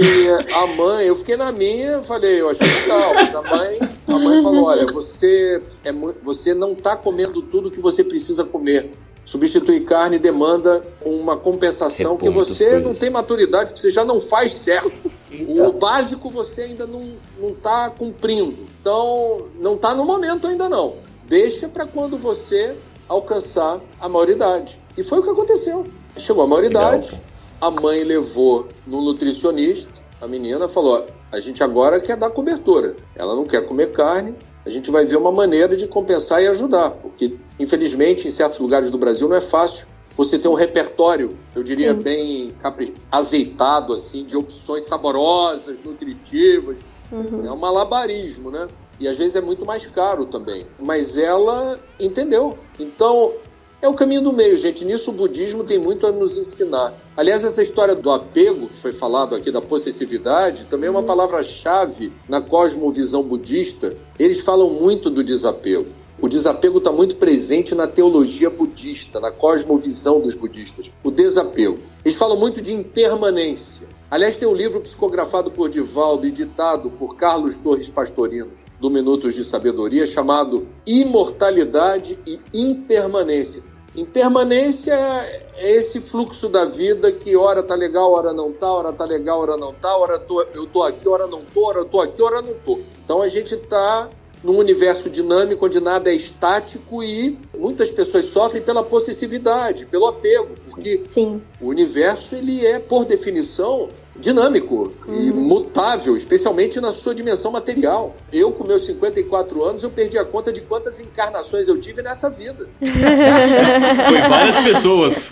[SPEAKER 6] a mãe, eu fiquei na minha, falei, eu achei legal, mas a mãe, a mãe falou, olha, você, é, você não está comendo tudo que você precisa comer. Substituir carne demanda uma compensação
[SPEAKER 4] Repõe
[SPEAKER 6] que você não tem maturidade, que você já não faz certo. O básico você ainda não não está cumprindo. Então, não está no momento ainda não. Deixa para quando você alcançar a maioridade. E foi o que aconteceu. Chegou a maioridade,
[SPEAKER 4] Legal.
[SPEAKER 6] A mãe levou no nutricionista, a menina falou: "Ó, a gente agora quer dar cobertura. Ela não quer comer carne. A gente vai ver uma maneira de compensar e ajudar, porque infelizmente em certos lugares do Brasil não é fácil você ter um repertório, eu diria
[SPEAKER 5] Sim.
[SPEAKER 6] bem capri- azeitado assim, de opções saborosas, nutritivas. É um malabarismo, né? E às vezes é muito mais caro também. Mas ela entendeu. Então, é o caminho do meio, gente. Nisso o budismo tem muito a nos ensinar. Aliás, essa história do apego, que foi falado aqui da possessividade, também é uma palavra-chave na cosmovisão budista. Eles falam muito do desapego. O desapego está muito presente na teologia budista, na cosmovisão dos budistas. O desapego. Eles falam muito de impermanência. Aliás, tem um livro psicografado por Divaldo e ditado por Carlos Torres Pastorino, do Minutos de Sabedoria, chamado Imortalidade e Impermanência. Impermanência é esse fluxo da vida que hora tá legal, hora não tá, hora tá legal, hora não tá, hora tô, eu tô aqui, hora não tô, hora eu tô aqui, hora não tô. Então a gente tá num universo dinâmico onde nada é estático e muitas pessoas sofrem pela possessividade, pelo apego, porque
[SPEAKER 5] Sim.
[SPEAKER 6] o universo ele é por definição dinâmico e mutável, especialmente na sua dimensão material. Eu com meus 54 anos eu perdi a conta de quantas encarnações eu tive nessa vida.
[SPEAKER 4] Foi várias pessoas.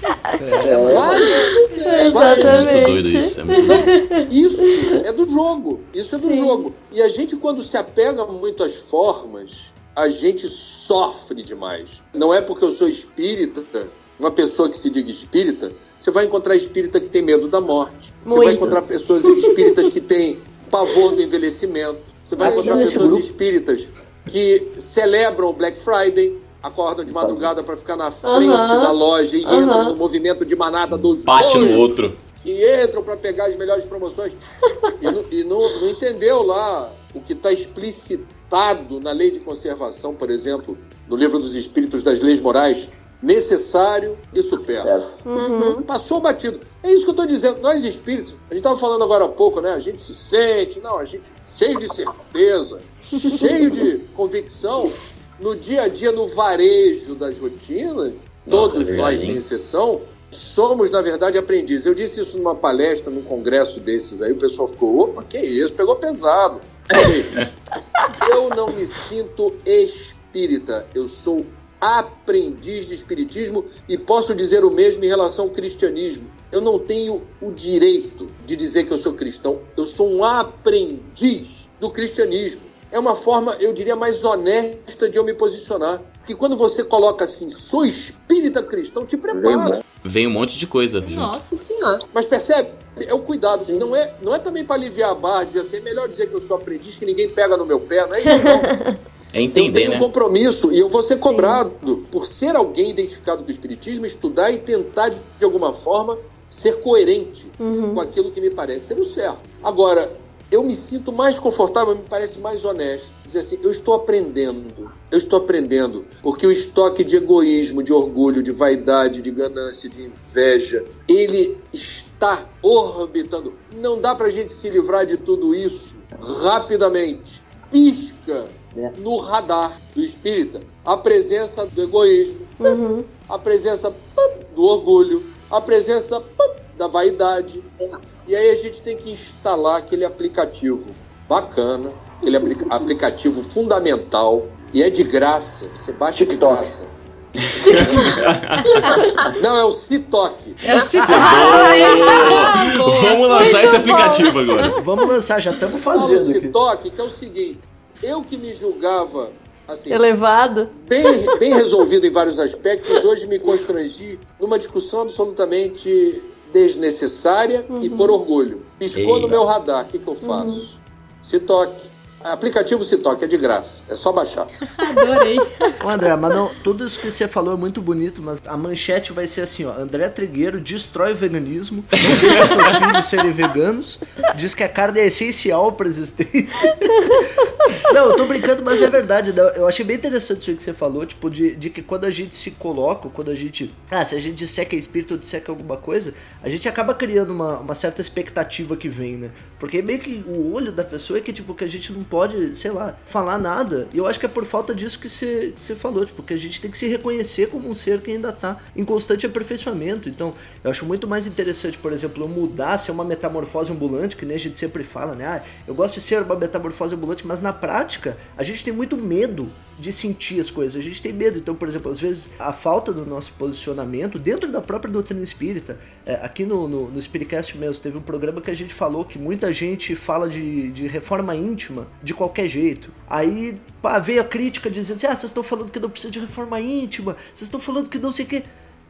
[SPEAKER 6] Várias, várias.
[SPEAKER 4] É muito doido isso. É muito doido.
[SPEAKER 6] Isso é do jogo. Isso é do jogo. E a gente, quando se apega muito às formas, a gente sofre demais. Não é porque eu sou espírita, uma pessoa que se diga espírita, você vai encontrar espírita que tem medo da morte. Você vai
[SPEAKER 5] Muitos.
[SPEAKER 6] encontrar pessoas espíritas que têm pavor do envelhecimento. Você vai encontrar pessoas espíritas que celebram o Black Friday, acordam de madrugada para ficar na frente
[SPEAKER 5] Aham.
[SPEAKER 6] da loja e
[SPEAKER 5] Aham.
[SPEAKER 6] entram no movimento de manada dos
[SPEAKER 4] Bate no outro.
[SPEAKER 6] e entram para pegar as melhores promoções e, não, e não- não entendeu lá o que está explicitado na lei de conservação, por exemplo, no livro dos Espíritos das Leis Morais, necessário e supérfluo. Passou batido. É isso que eu estou dizendo. Nós espíritos, a gente estava falando agora há pouco, né? A gente se sente, não, a gente cheio de certeza, cheio de convicção. No dia a dia, no varejo das rotinas,
[SPEAKER 4] Nossa,
[SPEAKER 6] todos
[SPEAKER 4] é
[SPEAKER 6] nós, sem exceção, somos, na verdade, aprendizes. Eu disse isso numa palestra, num congresso desses aí, o pessoal ficou, opa, que isso, pegou pesado. Eu não me sinto espírita, eu sou aprendiz de espiritismo e posso dizer o mesmo em relação ao cristianismo. Eu não tenho o direito de dizer que eu sou cristão, eu sou um aprendiz do cristianismo. É uma forma, eu diria, mais honesta de eu me posicionar. Porque quando você coloca assim, sou espírita cristão, te prepara.
[SPEAKER 4] Vem um monte de coisa junto.
[SPEAKER 2] Nossa senhora.
[SPEAKER 6] Mas percebe? É o cuidado. Não é, não é também para aliviar a barra, dizer assim, é melhor dizer que eu sou aprendiz, que ninguém pega no meu pé. Não é isso, não.
[SPEAKER 4] É
[SPEAKER 6] Eu
[SPEAKER 4] entender,
[SPEAKER 6] tenho um
[SPEAKER 4] né?
[SPEAKER 6] compromisso e eu vou ser cobrado por ser alguém identificado com o Espiritismo, estudar e tentar, de alguma forma, ser coerente com aquilo que me parece ser o certo. Agora, eu me sinto mais confortável, me parece mais honesto. Dizer assim, eu estou aprendendo, eu estou aprendendo, porque o estoque de egoísmo, de orgulho, de vaidade, de ganância, de inveja, ele está orbitando. Não dá pra gente se livrar de tudo isso rapidamente. Pisca
[SPEAKER 3] É.
[SPEAKER 6] no radar do espírita a presença do egoísmo, a presença do orgulho, a presença da vaidade. E aí a gente tem que instalar aquele aplicativo bacana, aquele apli- aplicativo fundamental e é de graça. Você baixa de
[SPEAKER 3] TikTok.
[SPEAKER 6] graça. Não, é o Citoque.
[SPEAKER 2] É o
[SPEAKER 4] Vamos lançar esse aplicativo agora.
[SPEAKER 3] Vamos lançar, já estamos
[SPEAKER 6] Fala o
[SPEAKER 3] fazendo aqui.
[SPEAKER 6] Citoque, que é o seguinte: eu que me julgava assim,
[SPEAKER 5] Elevado.
[SPEAKER 6] bem, bem resolvido em vários aspectos, hoje me constrangi numa discussão absolutamente desnecessária e por orgulho. Piscou
[SPEAKER 4] Ei.
[SPEAKER 6] no meu radar, o que, que eu faço? Se toque. Aplicativo Se Toque é de graça, é só baixar.
[SPEAKER 2] Adorei.
[SPEAKER 3] Ô André, mas não, tudo isso que você falou é muito bonito, mas a manchete vai ser assim, ó. André Trigueiro destrói o veganismo, não deixa seus filhos serem veganos, diz que a carne é essencial para existência. Não, eu tô brincando, mas é verdade. né? Eu achei bem interessante isso que você falou, tipo, de, de que quando a gente se coloca, quando a gente. Ah, se a gente disser que é espírito ou disser que é alguma coisa, a gente acaba criando uma, uma certa expectativa que vem, né? Porque meio que o olho da pessoa é que, tipo, que a gente não pode, sei lá, falar nada. E eu acho que é por falta disso que você, você falou, tipo, que a gente tem que se reconhecer como um ser que ainda tá em constante aperfeiçoamento. Então, eu acho muito mais interessante, por exemplo, eu mudar, ser uma metamorfose ambulante, que nem a gente sempre fala, né? Ah, eu gosto de ser uma metamorfose ambulante, mas na prática, a gente tem muito medo de sentir as coisas. A gente tem medo. Então, por exemplo, às vezes a falta do nosso posicionamento dentro da própria doutrina espírita. é, aqui no, no, no Spiritcast mesmo, teve um programa que a gente falou que muita gente fala de, de reforma íntima de qualquer jeito. Aí pá, veio a crítica dizendo assim: ah, vocês estão falando que não precisa de reforma íntima, vocês estão falando que não sei o quê.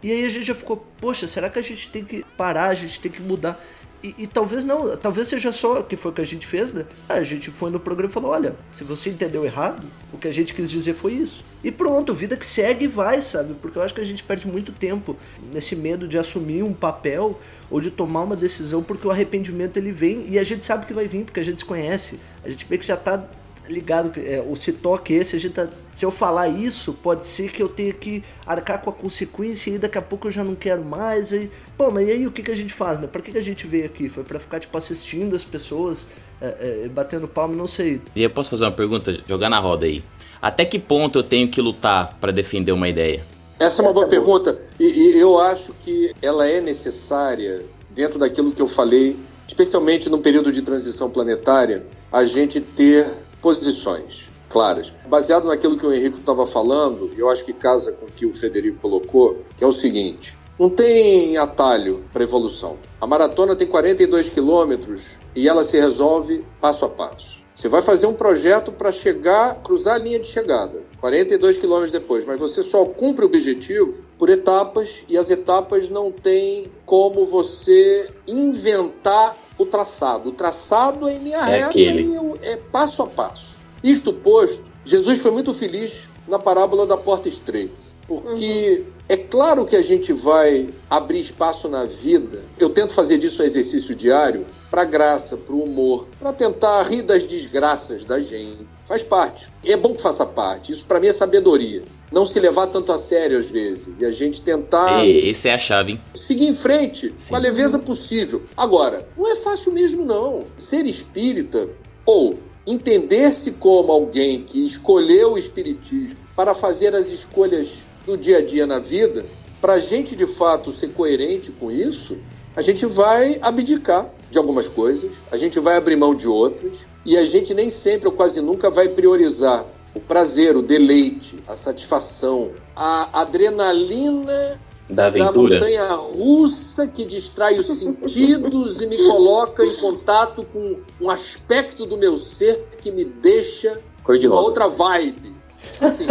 [SPEAKER 3] E aí a gente já ficou, poxa, será que a gente tem que parar, a gente tem que mudar? E, e talvez não, talvez seja só que foi o que a gente fez, né? A gente foi no programa e falou: olha, se você entendeu errado, o que a gente quis dizer foi isso. E pronto, vida que segue e vai, sabe? Porque eu acho que a gente perde muito tempo nesse medo de assumir um papel ou de tomar uma decisão, porque o arrependimento ele vem e a gente sabe que vai vir, porque a gente se conhece. A gente vê que já tá ligado é, o se toque esse, a gente tá, se eu falar isso, pode ser que eu tenha que arcar com a consequência e daqui a pouco eu já não quero mais. Aí, pô, mas e aí o que, que a gente faz, né? Pra que, que a gente veio aqui? Foi para ficar, tipo, assistindo as pessoas, é, é, batendo palma, não sei.
[SPEAKER 4] E eu posso fazer uma pergunta, jogar na roda aí. Até que ponto eu tenho que lutar para defender uma ideia?
[SPEAKER 6] Essa é uma boa pergunta e, e eu acho que ela é necessária dentro daquilo que eu falei, especialmente num período de transição planetária, a gente ter posições claras. Baseado naquilo que o Henrique estava falando, eu acho que casa com o que o Frederico colocou, que é o seguinte: não tem atalho para evolução. A maratona tem 42 quilômetros e ela se resolve passo a passo. Você vai fazer um projeto para chegar, cruzar a linha de chegada, 42 quilômetros depois, mas você só cumpre o objetivo por etapas e as etapas não tem como você inventar o traçado. O traçado é em linha
[SPEAKER 4] É
[SPEAKER 6] reta
[SPEAKER 4] aquele.
[SPEAKER 6] e é passo a passo. Isto posto, Jesus foi muito feliz na parábola da porta estreita. Porque é claro que a gente vai abrir espaço na vida. Eu tento fazer disso um exercício diário para graça, para o humor, para tentar rir das desgraças da gente. Faz parte. É bom que faça parte. Isso para mim é sabedoria. Não se levar tanto a sério às vezes e a gente tentar
[SPEAKER 4] E, esse é a chave, hein?
[SPEAKER 6] seguir em frente
[SPEAKER 4] Sim.
[SPEAKER 6] com a leveza possível. Agora, não é fácil mesmo não. Ser espírita ou entender-se como alguém que escolheu o espiritismo para fazer as escolhas do dia a dia na vida, para a gente de fato ser coerente com isso, a gente vai abdicar de algumas coisas, a gente vai abrir mão de outras e a gente nem sempre ou quase nunca vai priorizar o prazer, o deleite, a satisfação, a adrenalina
[SPEAKER 4] Da
[SPEAKER 6] da
[SPEAKER 4] aventura.
[SPEAKER 6] montanha russa que distrai os sentidos e me coloca em contato com um aspecto do meu ser que me deixa
[SPEAKER 4] Cor de
[SPEAKER 6] uma outra vibe. Assim,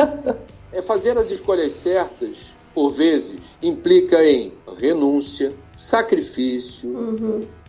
[SPEAKER 6] é fazer as escolhas certas, por vezes, implica em renúncia, sacrifício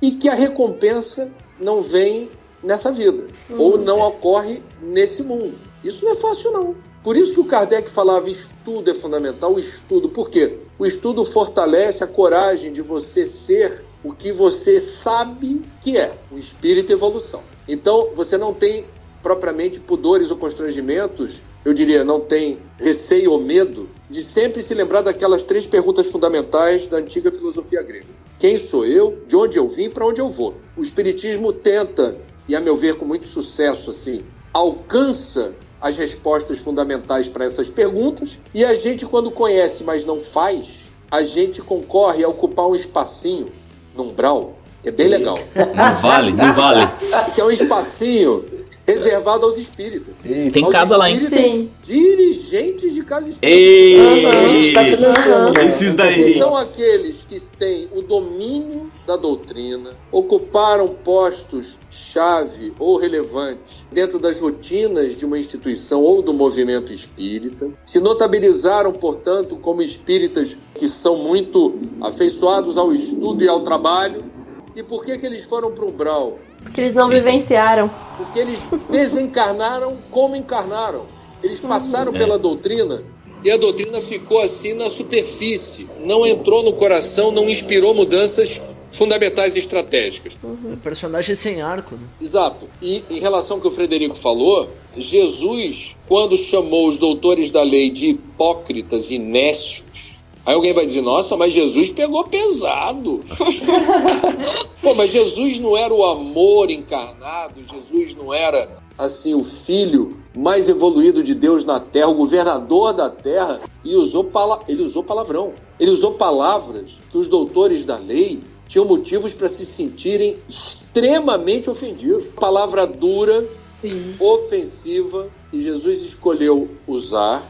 [SPEAKER 6] e que a recompensa não vem nessa vida ou não ocorre nesse mundo. Isso não é fácil, não. Por isso que o Kardec falava estudo é fundamental, o estudo. Por quê? O estudo fortalece a coragem de você ser o que você sabe que é, o espírito evolução. Então, você não tem propriamente pudores ou constrangimentos, eu diria, não tem receio ou medo de sempre se lembrar daquelas três perguntas fundamentais da antiga filosofia grega. Quem sou eu? De onde eu vim? Para onde eu vou? O espiritismo tenta, e a meu ver com muito sucesso assim, alcança as respostas fundamentais para essas perguntas, e a gente quando conhece, mas não faz, a gente concorre a ocupar um espacinho no umbral, que é bem legal,
[SPEAKER 4] Não vale, não vale.
[SPEAKER 6] que é um espacinho reservado aos espíritas.
[SPEAKER 4] Tem
[SPEAKER 6] Aos
[SPEAKER 4] casa lá, hein?
[SPEAKER 5] Sim.
[SPEAKER 6] Dirigentes de casa espírita.
[SPEAKER 4] Ei!
[SPEAKER 3] A gente tá financiando.
[SPEAKER 4] Esses
[SPEAKER 6] Que
[SPEAKER 4] daí.
[SPEAKER 6] são aqueles que têm o domínio da doutrina, ocuparam postos chave ou relevantes dentro das rotinas de uma instituição ou do movimento espírita, se notabilizaram, portanto, como espíritas que são muito afeiçoados ao estudo e ao trabalho. E por que, que eles foram para o umbral?
[SPEAKER 5] Porque eles não vivenciaram.
[SPEAKER 6] Porque eles desencarnaram como encarnaram. Eles passaram pela doutrina e a doutrina ficou assim na superfície. Não entrou no coração, não inspirou mudanças fundamentais e estratégicas.
[SPEAKER 3] É personagem sem arco, né?
[SPEAKER 6] Exato. E em relação ao que o Frederico falou, Jesus, quando chamou os doutores da lei de hipócritas e nécios, aí alguém vai dizer, nossa, mas Jesus pegou pesado. Pô, mas Jesus não era o amor encarnado, Jesus não era, assim, o filho mais evoluído de Deus na terra, o governador da terra, e usou pala... ele usou palavrão. Ele usou palavras que os doutores da lei tinham motivos para se sentirem extremamente ofendidos. Palavra dura,
[SPEAKER 2] Sim.
[SPEAKER 6] ofensiva e Jesus escolheu usar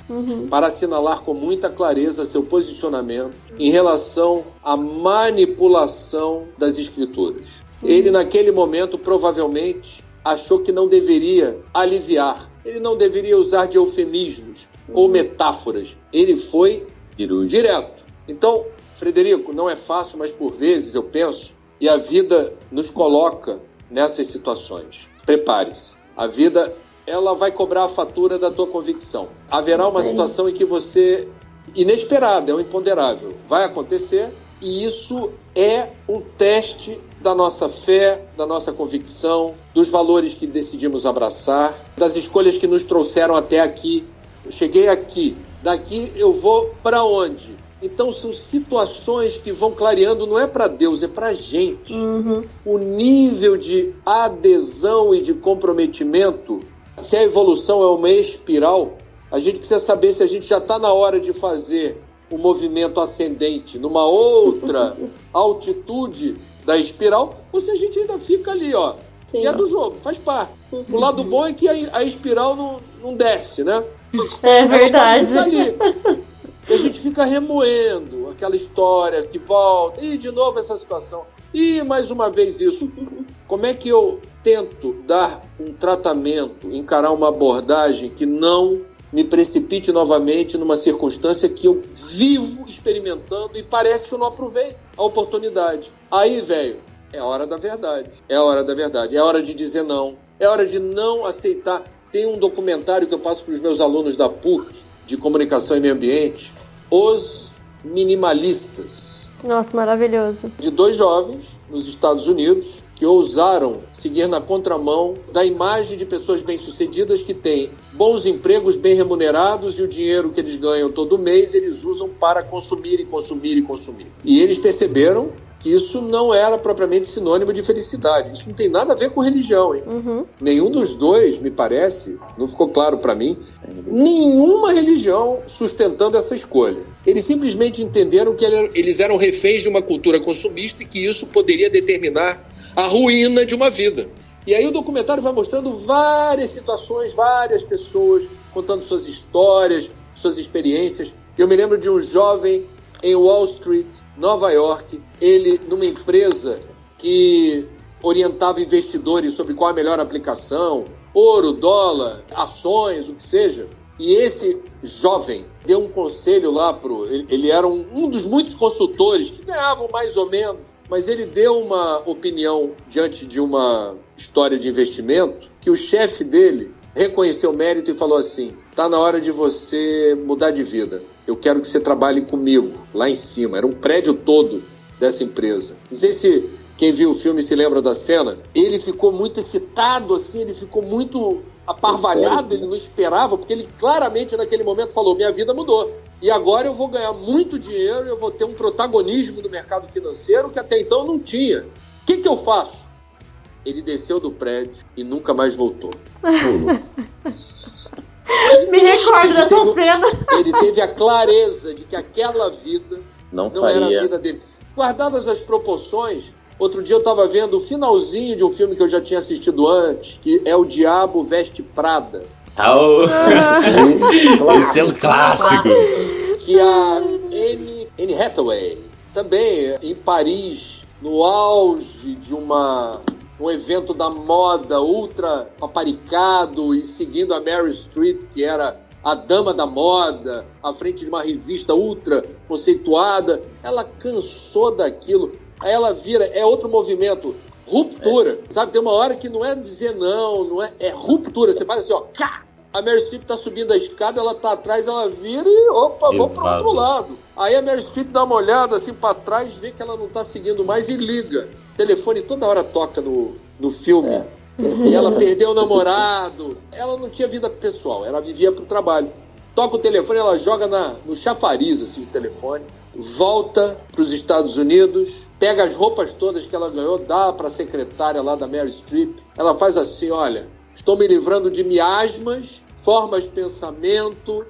[SPEAKER 6] para assinalar com muita clareza seu posicionamento em relação à manipulação das escrituras. Ele naquele momento provavelmente achou que não deveria aliviar, ele não deveria usar de eufemismos ou metáforas. Ele foi direto. Então, Frederico, não é fácil, mas por vezes eu penso e a vida nos coloca nessas situações. Prepare-se. A vida ela vai cobrar a fatura da tua convicção. Haverá uma
[SPEAKER 5] Sim.
[SPEAKER 6] situação em que você inesperada, é um imponderável, vai acontecer e isso é um teste da nossa fé, da nossa convicção, dos valores que decidimos abraçar, das escolhas que nos trouxeram até aqui. Eu cheguei aqui, daqui eu vou para onde? Então são situações que vão clareando, não é para Deus, é para gente.
[SPEAKER 5] Uhum.
[SPEAKER 6] O nível de adesão e de comprometimento, se a evolução é uma espiral, a gente precisa saber se a gente já está na hora de fazer o um movimento ascendente numa outra altitude da espiral, ou se a gente ainda fica ali, ó. Sim. E é do jogo, faz parte. O lado bom é que a, espiral não, não desce, né?
[SPEAKER 5] É verdade.
[SPEAKER 6] E a gente fica remoendo aquela história que volta, e de novo essa situação, e mais uma vez isso. Como é que eu tento dar um tratamento, encarar uma abordagem que não me precipite novamente numa circunstância que eu vivo experimentando e parece que eu não aproveito a oportunidade. Aí, velho, é hora da verdade. É hora da verdade. É hora de dizer não. É hora de não aceitar. Tem um documentário que eu passo para os meus alunos da PUC, de Comunicação e Meio Ambiente, Os Minimalistas.
[SPEAKER 5] Nossa, maravilhoso.
[SPEAKER 6] De dois jovens nos Estados Unidos que ousaram seguir na contramão da imagem de pessoas bem-sucedidas que têm bons empregos bem remunerados e o dinheiro que eles ganham todo mês eles usam para consumir e consumir e consumir. E eles perceberam que isso não era propriamente sinônimo de felicidade. Isso não tem nada a ver com religião, hein?
[SPEAKER 5] Uhum.
[SPEAKER 6] Nenhum dos dois, me parece, não ficou claro para mim, nenhuma religião sustentando essa escolha. Eles simplesmente entenderam que eles eram reféns de uma cultura consumista e que isso poderia determinar a ruína de uma vida. E aí o documentário vai mostrando várias situações, várias pessoas contando suas histórias, suas experiências. Eu me lembro de um jovem em Wall Street, Nova York, ele numa empresa que orientava investidores sobre qual a melhor aplicação, ouro, dólar, ações, o que seja. E esse jovem deu um conselho lá pro. Ele, ele era um, um dos muitos consultores que ganhavam mais ou menos, mas ele deu uma opinião diante de uma história de investimento que o chefe dele reconheceu o mérito e falou assim: tá na hora de você mudar de vida. Eu quero que você trabalhe comigo lá em cima. Era um prédio todo dessa empresa. Não sei se quem viu o filme se lembra da cena. Ele ficou muito excitado, assim, ele ficou muito aparvalhado, ele não esperava, porque ele claramente naquele momento falou: minha vida mudou. E agora eu vou ganhar muito dinheiro, eu vou ter um protagonismo no mercado financeiro que até então não tinha. O que, que eu faço? Ele desceu do prédio e nunca mais voltou.
[SPEAKER 5] Me recordo dessa
[SPEAKER 6] teve,
[SPEAKER 5] cena.
[SPEAKER 6] Ele teve a clareza de que aquela vida
[SPEAKER 4] não,
[SPEAKER 6] não era a vida dele. Guardadas as proporções, outro dia eu estava vendo o finalzinho de um filme que eu já tinha assistido antes, que é O Diabo Veste Prada.
[SPEAKER 4] Oh. Esse é um clássico.
[SPEAKER 6] Que a Anne, Anne Hathaway, também em Paris, no auge de uma um evento da moda ultra paparicado e seguindo a Mary Street, que era a dama da moda, à frente de uma revista ultra conceituada. Ela cansou daquilo. Aí ela vira, é outro movimento, ruptura. É. Sabe, tem uma hora que não é dizer não, não é, é ruptura. Você faz assim, ó, cá! A Mary Streep tá subindo a escada, ela tá atrás, ela vira e opa, vou pro outro lado. Aí a Mary Streep dá uma olhada assim para trás, vê que ela não tá seguindo mais e liga. O telefone toda hora toca no, no filme. É. E ela perdeu o namorado. Ela não tinha vida pessoal, ela vivia pro trabalho. Toca o telefone, ela joga na, no chafariz assim, o telefone, volta para os Estados Unidos, pega as roupas todas que ela ganhou, dá para a secretária lá da Mary Streep. Ela faz assim: olha, estou me livrando de miasmas formas de pensamento.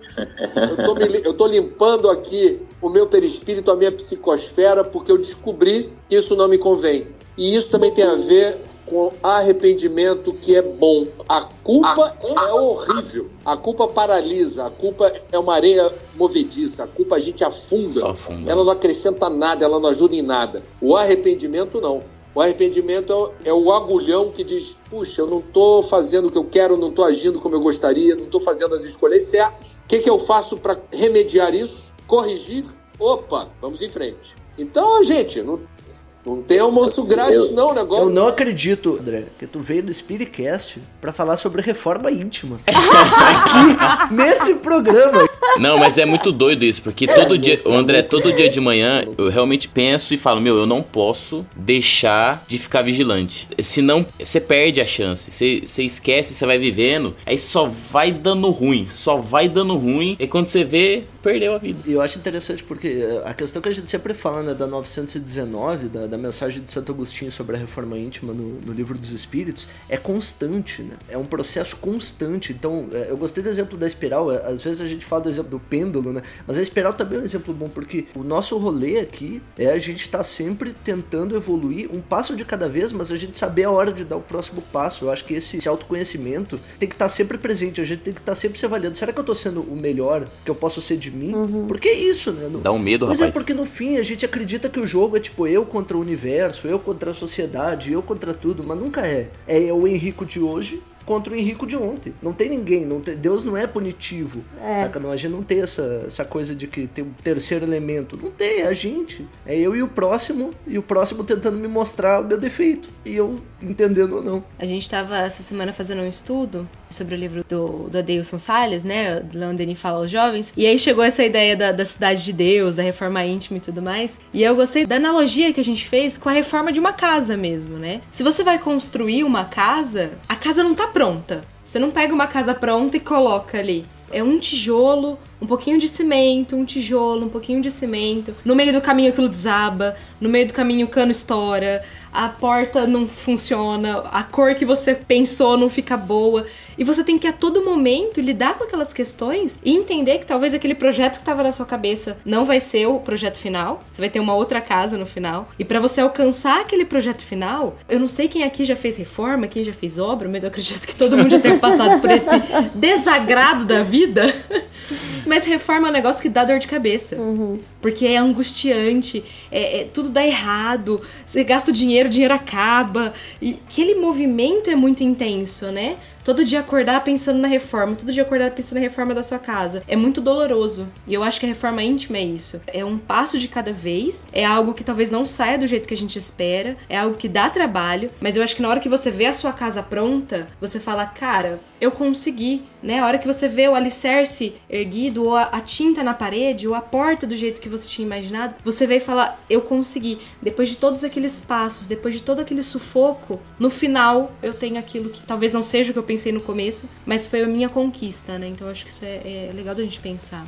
[SPEAKER 6] Eu estou limpando aqui o meu perispírito, a minha psicosfera, porque eu descobri que isso não me convém. E isso também tem a ver com arrependimento que é bom. A culpa, a culpa, é horrível. A culpa paralisa. A culpa é uma areia movediça. A culpa a gente afunda. afunda. Ela não acrescenta nada, ela não ajuda em nada. O arrependimento não. O arrependimento é o agulhão que diz: puxa, eu não estou fazendo o que eu quero, não estou agindo como eu gostaria, não estou fazendo as escolhas certas. O que, que eu faço para remediar isso? Corrigir? Opa, vamos em frente. Então, gente, não, Não tem almoço grátis,
[SPEAKER 3] eu,
[SPEAKER 6] não, negócio.
[SPEAKER 3] Eu não acredito, André, que tu veio no Spiritcast pra falar sobre reforma íntima. Aqui, nesse programa.
[SPEAKER 4] Não, mas é muito doido isso, porque todo dia, o André, todo dia de manhã, eu realmente penso e falo, meu, eu não posso deixar de ficar vigilante. Senão, você perde a chance. Você, você esquece, você vai vivendo, aí só vai dando ruim, só vai dando ruim, e quando você vê, perdeu a vida.
[SPEAKER 3] E eu acho interessante porque a questão que a gente sempre fala, né, da 919, da, da mensagem de Santo Agostinho sobre a reforma íntima no, no livro dos Espíritos, é constante, né? É um processo constante. Então, é, eu gostei do exemplo da espiral, é, às vezes a gente fala do exemplo do pêndulo, né? Mas a espiral também é um exemplo bom, porque o nosso rolê aqui é a gente estar tá sempre tentando evoluir um passo de cada vez, mas a gente saber a hora de dar o próximo passo. Eu acho que esse, esse autoconhecimento tem que estar tá sempre presente, a gente tem que estar tá sempre se avaliando. Será que eu estou sendo o melhor que eu posso ser de mim? Uhum. Porque é isso, né?
[SPEAKER 4] Dá um medo,
[SPEAKER 3] Mas
[SPEAKER 4] rapaz.
[SPEAKER 3] é porque no fim a gente acredita que o jogo é tipo eu contra o universo, eu contra a sociedade, eu contra tudo, mas nunca é. É o Henrico de hoje contra o Henrico de ontem. Não tem ninguém, não tem, Deus não é punitivo. É. Saca? Não, a gente não tem essa, essa coisa de que tem um terceiro elemento. Não tem, é a gente. É eu e o próximo, e o próximo tentando me mostrar o meu defeito. E eu entendendo ou não.
[SPEAKER 2] A gente estava essa semana fazendo um estudo sobre o livro do, do Adeilson Salles, né? Ele fala aos jovens. E aí chegou essa ideia da, da cidade de Deus, da reforma íntima e tudo mais. E eu gostei da analogia que a gente fez com a reforma de uma casa mesmo, né? Se você vai construir uma casa, a casa não tá pronta. Você não pega uma casa pronta e coloca ali. É um tijolo, um pouquinho de cimento, um tijolo, um pouquinho de cimento. No meio do caminho aquilo desaba, no meio do caminho o cano estoura, a porta não funciona, a cor que você pensou não fica boa. E você tem que a todo momento lidar com aquelas questões e entender que talvez aquele projeto que estava na sua cabeça não vai ser o projeto final. Você vai ter uma outra casa no final. E para você alcançar aquele projeto final, eu não sei quem aqui já fez reforma, quem já fez obra, mas eu acredito que todo mundo já tenha passado por esse desagrado da vida. Mas reforma é um negócio que dá dor de cabeça. Uhum. Porque é angustiante, é, é, tudo dá errado, você gasta o dinheiro, o dinheiro acaba. E aquele movimento é muito intenso, né? Todo dia acordar pensando na reforma, todo dia acordar pensando na reforma da sua casa. É muito doloroso. E eu acho que a reforma íntima é isso. É um passo de cada vez, é algo que talvez não saia do jeito que a gente espera, é algo que dá trabalho, mas eu acho que na hora que você vê a sua casa pronta, você fala, cara, eu consegui, né? A hora que você vê o alicerce erguido, ou a, a tinta na parede, ou a porta do jeito que você tinha imaginado, você vê e fala, eu consegui. Depois de todos aqueles passos, depois de todo aquele sufoco, no final eu tenho aquilo que talvez não seja o que eu pensei no começo, mas foi a minha conquista, né? Então acho que isso é, é legal da gente pensar.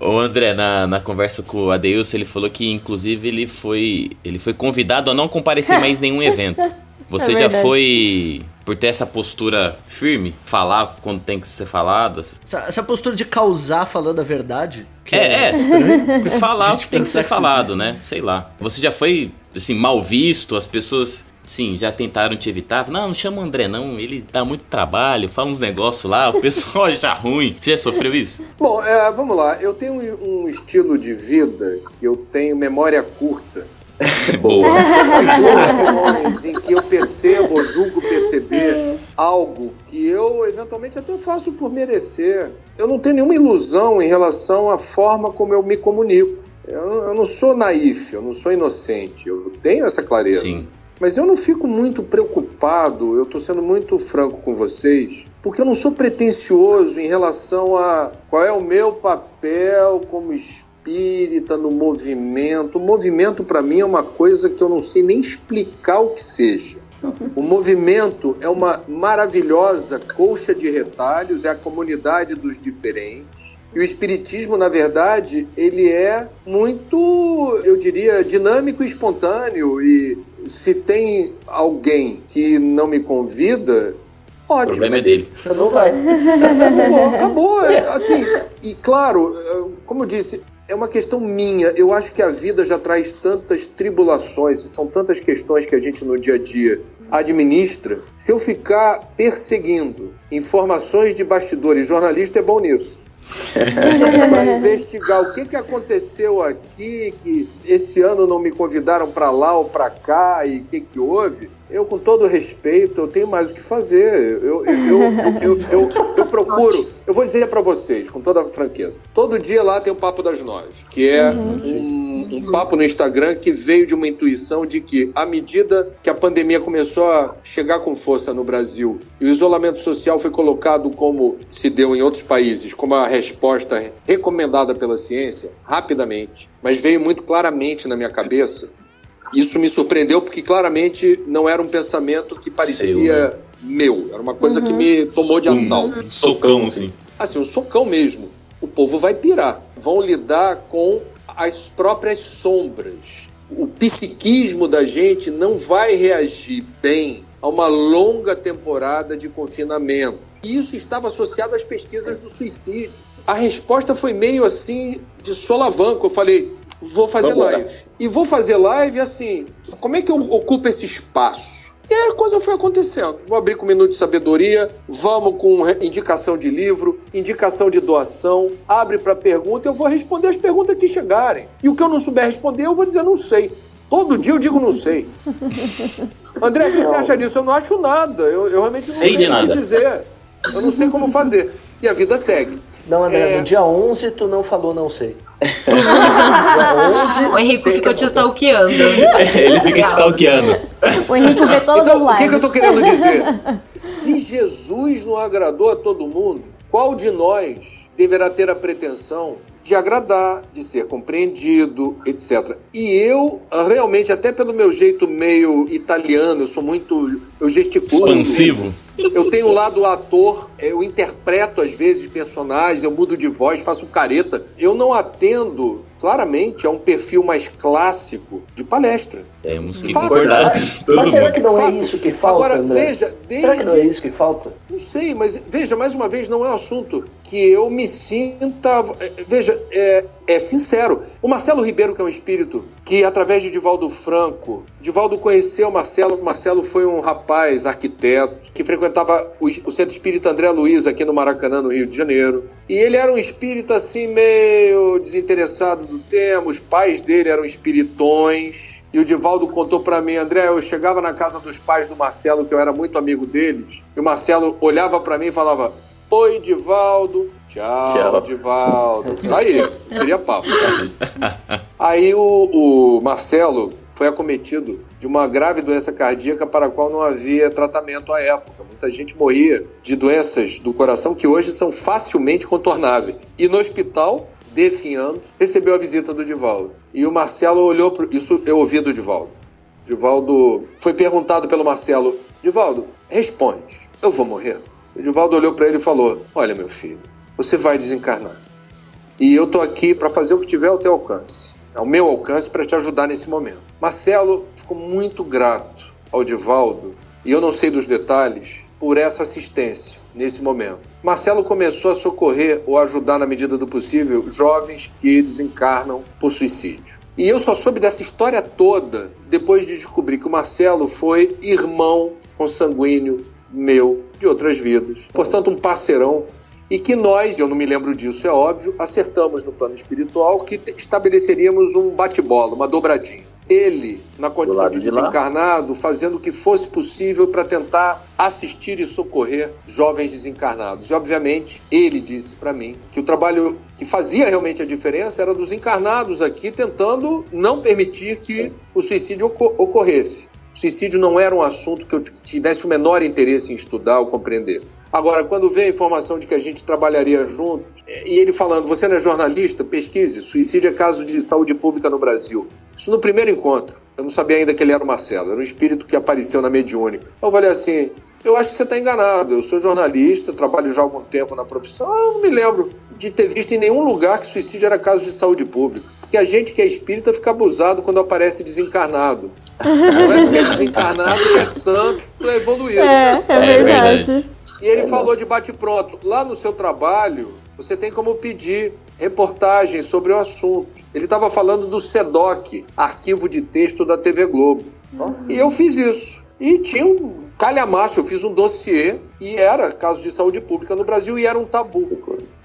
[SPEAKER 4] O André, na, na conversa com o Adeus, ele falou que inclusive ele foi, ele foi convidado a não comparecer mais nenhum evento. Você é já foi por ter essa postura firme, falar quando tem que ser falado.
[SPEAKER 3] Essa, essa postura de causar falando a verdade.
[SPEAKER 4] é, é, é falar o que tem que ser falado, né? Sei lá. Você já foi assim mal visto, as pessoas Sim, já tentaram te evitar. Não, não chama o André, não. Ele dá muito trabalho, fala uns negócios lá, o pessoal acha ruim. Você já sofreu isso?
[SPEAKER 6] Bom, é, vamos lá. Eu tenho um estilo de vida que eu tenho memória curta.
[SPEAKER 4] Boa.
[SPEAKER 6] em que eu percebo, ou julgo perceber algo que eu eventualmente até faço por merecer. Eu não tenho nenhuma ilusão em relação à forma como eu me comunico. Eu, eu não sou naif, eu não sou inocente. Eu tenho essa clareza. Sim. Mas eu não fico muito preocupado, eu estou sendo muito franco com vocês, porque eu não sou pretensioso em relação a qual é o meu papel como espírita no movimento. O movimento, para mim, é uma coisa que eu não sei nem explicar o que seja. O movimento é uma maravilhosa colcha de retalhos, é a comunidade dos diferentes. E o espiritismo, na verdade, ele é muito, eu diria, dinâmico e espontâneo e se tem alguém que não me convida, ótimo. O
[SPEAKER 4] problema é dele.
[SPEAKER 6] Você não vai. Acabou. acabou. É, assim, e claro, como eu disse, é uma questão minha. Eu acho que a vida já traz tantas tribulações, são tantas questões que a gente no dia a dia administra. Se eu ficar perseguindo informações de bastidores, jornalista é bom nisso para investigar o que, que aconteceu aqui, que esse ano não me convidaram para lá ou para cá e o que, que houve. Eu, com todo respeito, eu tenho mais o que fazer. Eu, eu, eu, eu, eu procuro. Eu vou dizer para vocês, com toda a franqueza. Todo dia lá tem o Papo das Nove, que é um, um, um papo no Instagram que veio de uma intuição de que, à medida que a pandemia começou a chegar com força no Brasil e o isolamento social foi colocado como se deu em outros países, como a resposta recomendada pela ciência, rapidamente, mas veio muito claramente na minha cabeça. Isso me surpreendeu porque claramente não era um pensamento que parecia
[SPEAKER 4] Seu, né?
[SPEAKER 6] meu, era uma coisa que me tomou de assalto.
[SPEAKER 4] Um socão, assim.
[SPEAKER 6] Assim, um socão mesmo. O povo vai pirar. Vão lidar com as próprias sombras. O psiquismo da gente não vai reagir bem a uma longa temporada de confinamento. E isso estava associado às pesquisas do suicídio. A resposta foi meio assim de solavanco. Eu falei, vou fazer
[SPEAKER 4] Vamos lá.
[SPEAKER 6] live. E vou fazer live assim. Como é que eu ocupo esse espaço? E aí a coisa foi acontecendo. Vou abrir com um minuto de sabedoria, vamos com indicação de livro, indicação de doação, abre para pergunta, eu vou responder as perguntas que chegarem. E o que eu não souber responder, eu vou dizer não sei. Todo dia eu digo não sei. André, o que você acha disso? Eu não acho nada. Eu, eu realmente não
[SPEAKER 4] Sei de
[SPEAKER 6] sei o que
[SPEAKER 4] nada.
[SPEAKER 6] dizer. Eu não sei como fazer. E a vida segue.
[SPEAKER 3] Não, André,
[SPEAKER 6] É.
[SPEAKER 3] no dia 11 tu não falou não sei. dia 11,
[SPEAKER 2] O Henrico
[SPEAKER 3] tem
[SPEAKER 2] ficou te stalkeando.
[SPEAKER 4] Ele fica te stalkeando.
[SPEAKER 5] O Henrique vê todas
[SPEAKER 6] Então,
[SPEAKER 5] as
[SPEAKER 6] o que, que eu
[SPEAKER 5] lives.
[SPEAKER 6] tô querendo dizer? Se Jesus não agradou a todo mundo, qual de nós deverá ter a pretensão de agradar, de ser compreendido, etc. E eu, realmente, até pelo meu jeito meio italiano, eu sou muito. Eu gesticulo.
[SPEAKER 4] Expansivo.
[SPEAKER 6] Eu tenho um lado ator, eu interpreto às vezes personagens, eu mudo de voz, faço careta. Eu não atendo claramente a um perfil mais clássico de palestra.
[SPEAKER 4] Temos que
[SPEAKER 6] Fato.
[SPEAKER 4] concordar. Todo
[SPEAKER 3] Mas será que não é isso que falta,
[SPEAKER 6] Agora,
[SPEAKER 3] André?
[SPEAKER 6] veja, desde...
[SPEAKER 3] Será que não é isso que falta?
[SPEAKER 6] Não sei, mas veja, mais uma vez, não é um assunto que eu me sinta. Veja, é, é sincero. O Marcelo Ribeiro, que é um espírito que, através de Divaldo Franco, Divaldo conheceu o Marcelo. O Marcelo foi um rapaz arquiteto que frequentava o, Centro Espírita André Luiz aqui no Maracanã, no Rio de Janeiro. E ele era um espírita assim, meio desinteressado do tema. Os pais dele eram espiritões. E o Divaldo contou pra mim, André, eu chegava na casa dos pais do Marcelo, que eu era muito amigo deles, e o Marcelo olhava pra mim e falava: Oi, Divaldo. Tchau,
[SPEAKER 4] Tchau.
[SPEAKER 6] Divaldo. Aí, queria papo. Aí o, o Marcelo foi acometido de uma grave doença cardíaca para a qual não havia tratamento à época. Muita gente morria de doenças do coração que hoje são facilmente contornáveis. E no hospital, definhando, recebeu a visita do Divaldo. E o Marcelo olhou para isso eu ouvi do Divaldo. Divaldo foi perguntado pelo Marcelo: Divaldo, responde, eu vou morrer? O Divaldo olhou para ele e falou: Olha, meu filho, você vai desencarnar. E eu tô aqui para fazer o que tiver ao teu alcance. Ao meu alcance para te ajudar nesse momento. Marcelo ficou muito grato ao Divaldo, e eu não sei dos detalhes, por essa assistência nesse momento. Marcelo começou a socorrer ou ajudar na medida do possível jovens que desencarnam por suicídio. E eu só soube dessa história toda depois de descobrir que o Marcelo foi irmão consanguíneo meu de outras vidas. Portanto, um parceirão e que nós, eu não me lembro disso, é óbvio, acertamos no plano espiritual que estabeleceríamos um bate-bola, uma dobradinha. Ele, na condição de
[SPEAKER 3] de
[SPEAKER 6] desencarnado, fazendo o que fosse possível para tentar assistir e socorrer jovens desencarnados. E, obviamente, ele disse para mim que o trabalho que fazia realmente a diferença era dos encarnados aqui tentando não permitir que o suicídio oco- ocorresse. Suicídio não era um assunto que eu tivesse o menor interesse em estudar ou compreender. Agora, quando vê a informação de que a gente trabalharia junto, e ele falando, você não é jornalista? Pesquise, suicídio é caso de saúde pública no Brasil. Isso no primeiro encontro. Eu não sabia ainda que ele era o Marcelo, era um espírito que apareceu na mediúnica. Eu falei assim, eu acho que você está enganado, eu sou jornalista, trabalho já há algum tempo na profissão, eu não me lembro de ter visto em nenhum lugar que suicídio era caso de saúde pública. Porque a gente que é espírita fica abusado quando aparece desencarnado. Não é porque é desencarnado que é santo, é evoluído.
[SPEAKER 5] É, é verdade.
[SPEAKER 4] verdade.
[SPEAKER 6] E ele falou de bate-pronto. Lá no seu trabalho, você tem como pedir reportagens sobre o assunto. Ele estava falando do SEDOC, arquivo de texto da TV Globo. E eu fiz isso. E tinha um calhamaço, eu fiz um dossiê e era caso de saúde pública no Brasil e era um tabu.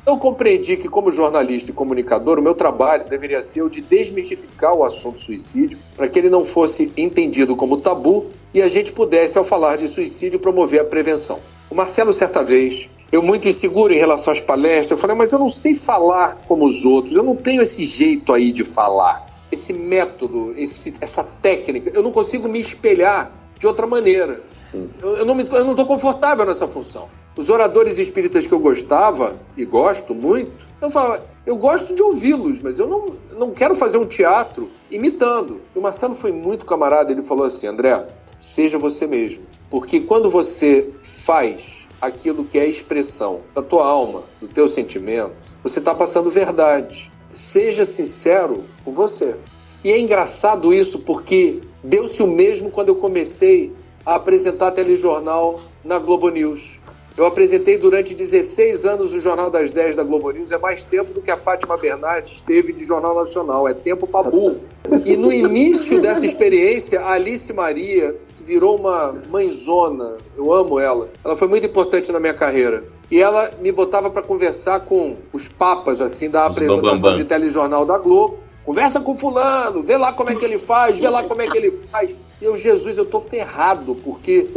[SPEAKER 6] Eu compreendi que, como jornalista e comunicador, o meu trabalho deveria ser o de desmistificar o assunto suicídio para que ele não fosse entendido como tabu e a gente pudesse, ao falar de suicídio, promover a prevenção. O Marcelo, certa vez, eu muito inseguro em relação às palestras, eu falei, mas eu não sei falar como os outros, eu não tenho esse jeito aí de falar. esse método, esse, essa técnica. Eu não consigo me espelhar de outra maneira.
[SPEAKER 4] Sim.
[SPEAKER 6] Eu, eu não estou confortável nessa função. Os oradores espíritas que eu gostava e gosto muito, eu falava, eu gosto de ouvi-los, mas eu não, não quero fazer um teatro imitando. E o Marcelo foi muito camarada, ele falou assim: André, seja você mesmo. Porque quando você faz aquilo que é a expressão da tua alma, do teu sentimento, você está passando verdade. Seja sincero com você. E é engraçado isso porque deu-se o mesmo quando eu comecei a apresentar telejornal na Globo News. Eu apresentei durante 16 anos o Jornal das 10 da Globo News. É mais tempo do que a Fátima Bernardes teve de Jornal Nacional. É tempo para burro. E no início dessa experiência, a Alice Maria, que virou uma mãezona, eu amo ela, ela foi muito importante na minha carreira. E ela me botava para conversar com os papas, assim, da apresentação de telejornal da Globo. Conversa com fulano, vê lá como é que ele faz, vê lá como é que ele faz. E eu, Jesus, eu tô ferrado, porque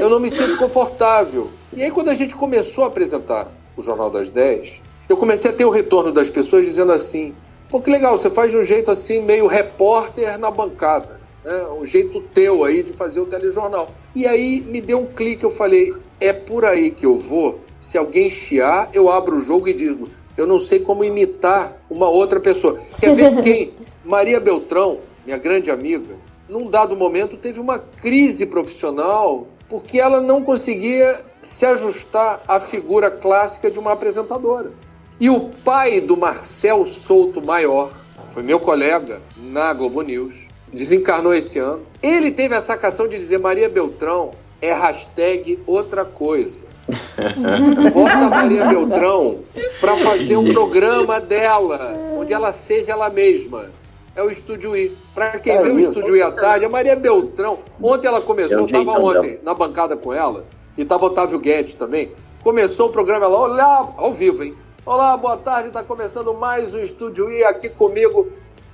[SPEAKER 6] eu não me sinto confortável. E aí, quando a gente começou a apresentar o Jornal das 10, eu comecei a ter o retorno das pessoas dizendo assim: pô, que legal, você faz de um jeito assim, meio repórter na bancada. Né? Um jeito teu aí de fazer o telejornal. E aí me deu um clique, eu falei: é por aí que eu vou. Se alguém chiar, eu abro o jogo e digo: eu não sei como imitar uma outra pessoa. Quer ver quem? Maria Beltrão, minha grande amiga, num dado momento teve uma crise profissional porque ela não conseguia se ajustar à figura clássica de uma apresentadora. E o pai do Marcel Souto Maior, foi meu colega na Globo News, desencarnou esse ano. Ele teve a sacação de dizer Maria Beltrão é hashtag outra coisa. Bota a Maria Beltrão para fazer um programa dela, onde ela seja ela mesma. É o Estúdio I. Para quem
[SPEAKER 3] É
[SPEAKER 6] vê o Estúdio I à tarde, a Maria Beltrão. Ontem ela começou, eu estava ontem na bancada com ela, e estava Otávio Guedes também. Começou o programa ela, olá, ao vivo, hein? Olá, boa tarde, está começando mais um Estúdio I aqui comigo.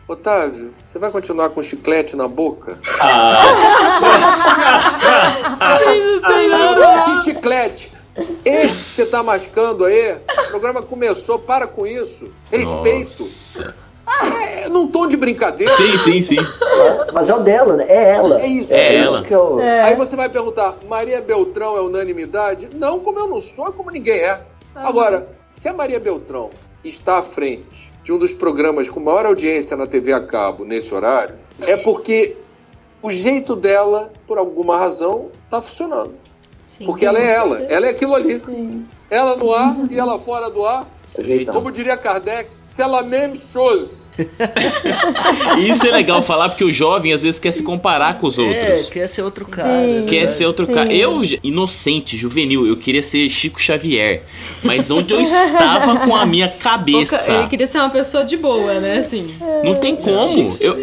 [SPEAKER 6] Otávio, você vai continuar com chiclete na boca? que chiclete! Esse que você tá mascando aí, o programa começou, para com isso. Respeito.
[SPEAKER 4] Nossa.
[SPEAKER 6] É, num tom de brincadeira.
[SPEAKER 4] Sim, sim, sim.
[SPEAKER 3] Mas é o dela, né? É ela.
[SPEAKER 6] É isso.
[SPEAKER 4] É
[SPEAKER 3] isso
[SPEAKER 4] ela.
[SPEAKER 3] que eu...
[SPEAKER 6] Aí você vai perguntar, Maria Beltrão é unanimidade? Não, como eu não sou, como ninguém é. Agora, se a Maria Beltrão está à frente de um dos programas com maior audiência na TV a cabo nesse horário, é porque o jeito dela, por alguma razão, tá funcionando.
[SPEAKER 2] Sim.
[SPEAKER 6] Porque ela é ela, ela é aquilo ali. Ela no ar e ela fora do ar.
[SPEAKER 3] Ajeitão.
[SPEAKER 6] Como diria Kardec, c'est la même chose.
[SPEAKER 4] Isso é legal falar porque o jovem às vezes quer se comparar com os
[SPEAKER 3] É,
[SPEAKER 4] outros.
[SPEAKER 3] quer ser outro cara.
[SPEAKER 5] Sim.
[SPEAKER 4] Quer ser outro
[SPEAKER 5] Sim.
[SPEAKER 4] cara. Eu, inocente, juvenil, eu queria ser Chico Xavier. Mas onde eu estava com a minha cabeça?
[SPEAKER 2] Ele queria ser uma pessoa de boa, né? Assim.
[SPEAKER 4] Não tem como. Eu,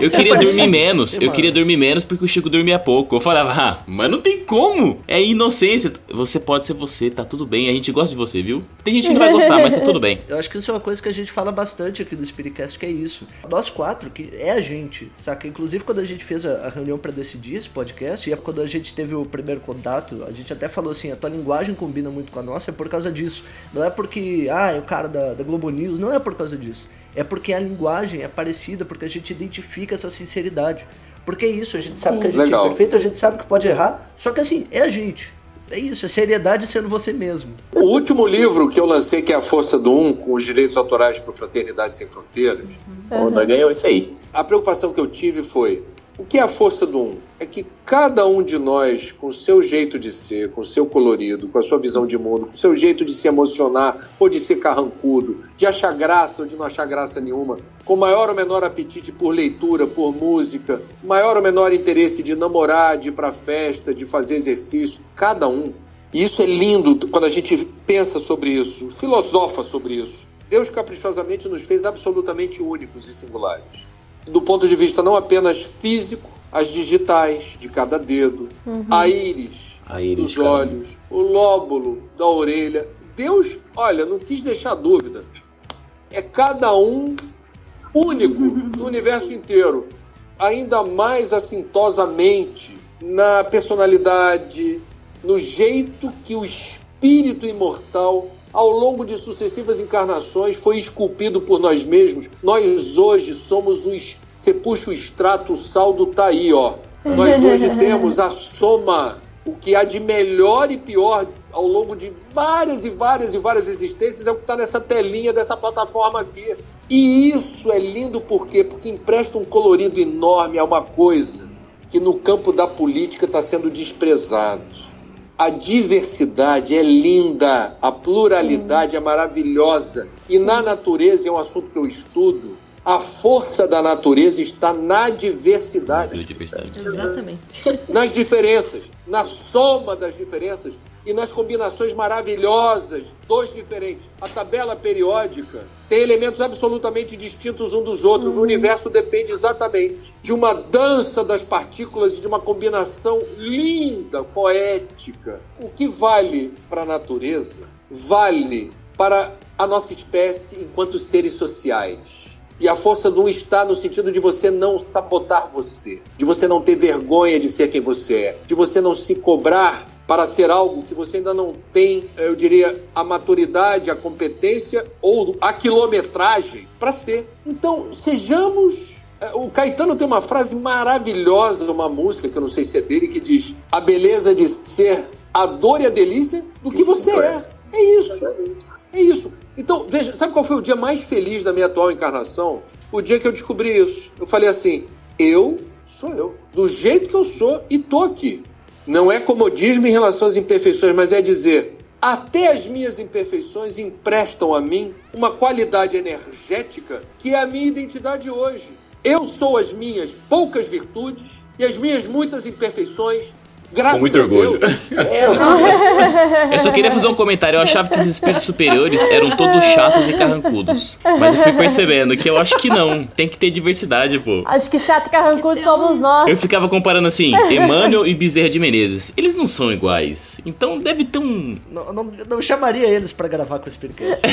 [SPEAKER 4] eu queria dormir menos. Eu queria dormir menos porque o Chico dormia pouco. Eu falava, ah, mas não tem como. É inocência. Você pode ser você, tá tudo bem. A gente gosta de você, viu? Tem gente que não vai gostar, mas tá tudo bem.
[SPEAKER 3] Eu acho que isso é uma coisa que a gente fala bastante aqui no Spiritcast, que é isso. Nós quatro, que é a gente, saca? Inclusive, quando a gente fez a, reunião pra decidir esse podcast, e é quando a gente teve o primeiro contato, a gente até falou assim, a tua linguagem combina muito com a nossa, é por causa disso. Não é porque, ah, é o cara da, da Globo News, não é por causa disso. É porque a linguagem é parecida, porque a gente identifica essa sinceridade. Porque é isso, a gente sabe que a gente
[SPEAKER 6] Legal.
[SPEAKER 3] é perfeito, a gente sabe que pode errar, só que assim, é a gente. É isso, é seriedade sendo você mesmo.
[SPEAKER 6] O último livro que eu lancei, que é A Força do Um, com os direitos autorais para Fraternidade Sem Fronteiras,
[SPEAKER 4] Pô, nós ganhou isso aí.
[SPEAKER 6] a preocupação que eu tive foi: o que é a força do um? É que cada um de nós, com o seu jeito de ser, com o seu colorido, com a sua visão de mundo, com o seu jeito de se emocionar ou de ser carrancudo, de achar graça ou de não achar graça nenhuma, com maior ou menor apetite por leitura, por música, maior ou menor interesse de namorar, de ir pra festa, de fazer exercício, cada um. E isso é lindo quando a gente pensa sobre isso, filosofa sobre isso. Deus caprichosamente nos fez absolutamente únicos e singulares do ponto de vista não apenas físico, as digitais de cada dedo, a íris,
[SPEAKER 4] A íris
[SPEAKER 6] dos olhos, o lóbulo da orelha. Deus, olha, não quis deixar dúvida. É cada um único no universo inteiro. Ainda mais assintosamente na personalidade, no jeito que o espírito imortal ao longo de sucessivas encarnações, foi esculpido por nós mesmos. Nós hoje somos os. Você puxa o extrato, o saldo tá aí, ó. Nós hoje temos a soma, o que há de melhor e pior ao longo de várias e várias e várias existências é o que está nessa telinha dessa plataforma aqui. E isso é lindo por quê? Porque empresta um colorido enorme a uma coisa que no campo da política está sendo desprezado. A diversidade é linda, a pluralidade é maravilhosa. E na natureza, é um assunto que eu estudo, a força da natureza está na diversidade.
[SPEAKER 2] Exatamente.
[SPEAKER 6] Nas diferenças, na soma das diferenças e nas combinações maravilhosas dos diferentes. A tabela periódica tem elementos absolutamente distintos um dos outros. O universo depende exatamente de uma dança das partículas e de uma combinação linda, poética. O que vale para a natureza vale para a nossa espécie enquanto seres sociais. E a força não está no sentido de você não sabotar você, de você não ter vergonha de ser quem você é, de você não se cobrar para ser algo que você ainda não tem, eu diria, a maturidade, a competência ou a quilometragem para ser. Então, sejamos. é, O Caetano tem uma frase maravilhosa, uma música que eu não sei se é dele, que diz: A beleza de ser a dor e a delícia do que você é. É isso. É isso. Então, veja, sabe qual foi o dia mais feliz da minha atual encarnação? O dia que eu descobri isso. Eu falei assim: eu sou eu. Do jeito que eu sou e tô aqui. Não é comodismo em relação às imperfeições, mas é dizer: até as minhas imperfeições emprestam a mim uma qualidade energética que é a minha identidade hoje. Eu sou as minhas poucas virtudes e as minhas muitas imperfeições. Graças
[SPEAKER 4] Com muito
[SPEAKER 6] a
[SPEAKER 4] orgulho.
[SPEAKER 6] Deus. É, eu-
[SPEAKER 4] Eu só queria fazer um comentário. Eu achava que os espíritos superiores eram todos chatos e carrancudos. Mas eu fui percebendo que eu acho que não. Tem que ter diversidade, pô.
[SPEAKER 5] Acho que chato e carrancudo somos nós.
[SPEAKER 4] Eu ficava comparando assim, Emmanuel e Bezerra de Menezes. Eles não são iguais. Então deve ter um.
[SPEAKER 3] Não, não, não chamaria eles pra gravar com o Spiritcast.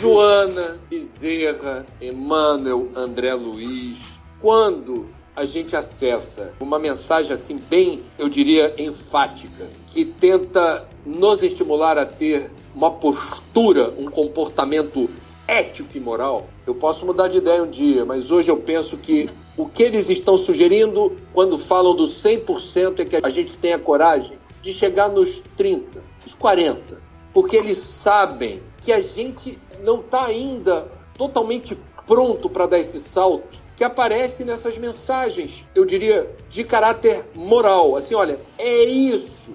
[SPEAKER 6] Joana, Bezerra, Emmanuel, André Luiz. Quando a gente acessa uma mensagem assim bem, eu diria, enfática, que tenta nos estimular a ter uma postura, um comportamento ético e moral, eu posso mudar de ideia um dia, mas hoje eu penso que o que eles estão sugerindo quando falam do 100% é que a gente tenha coragem de chegar nos 30, nos 40, porque eles sabem que a gente não está ainda totalmente pronto para dar esse salto que aparece nessas mensagens, eu diria, de caráter moral. Assim, olha, é isso,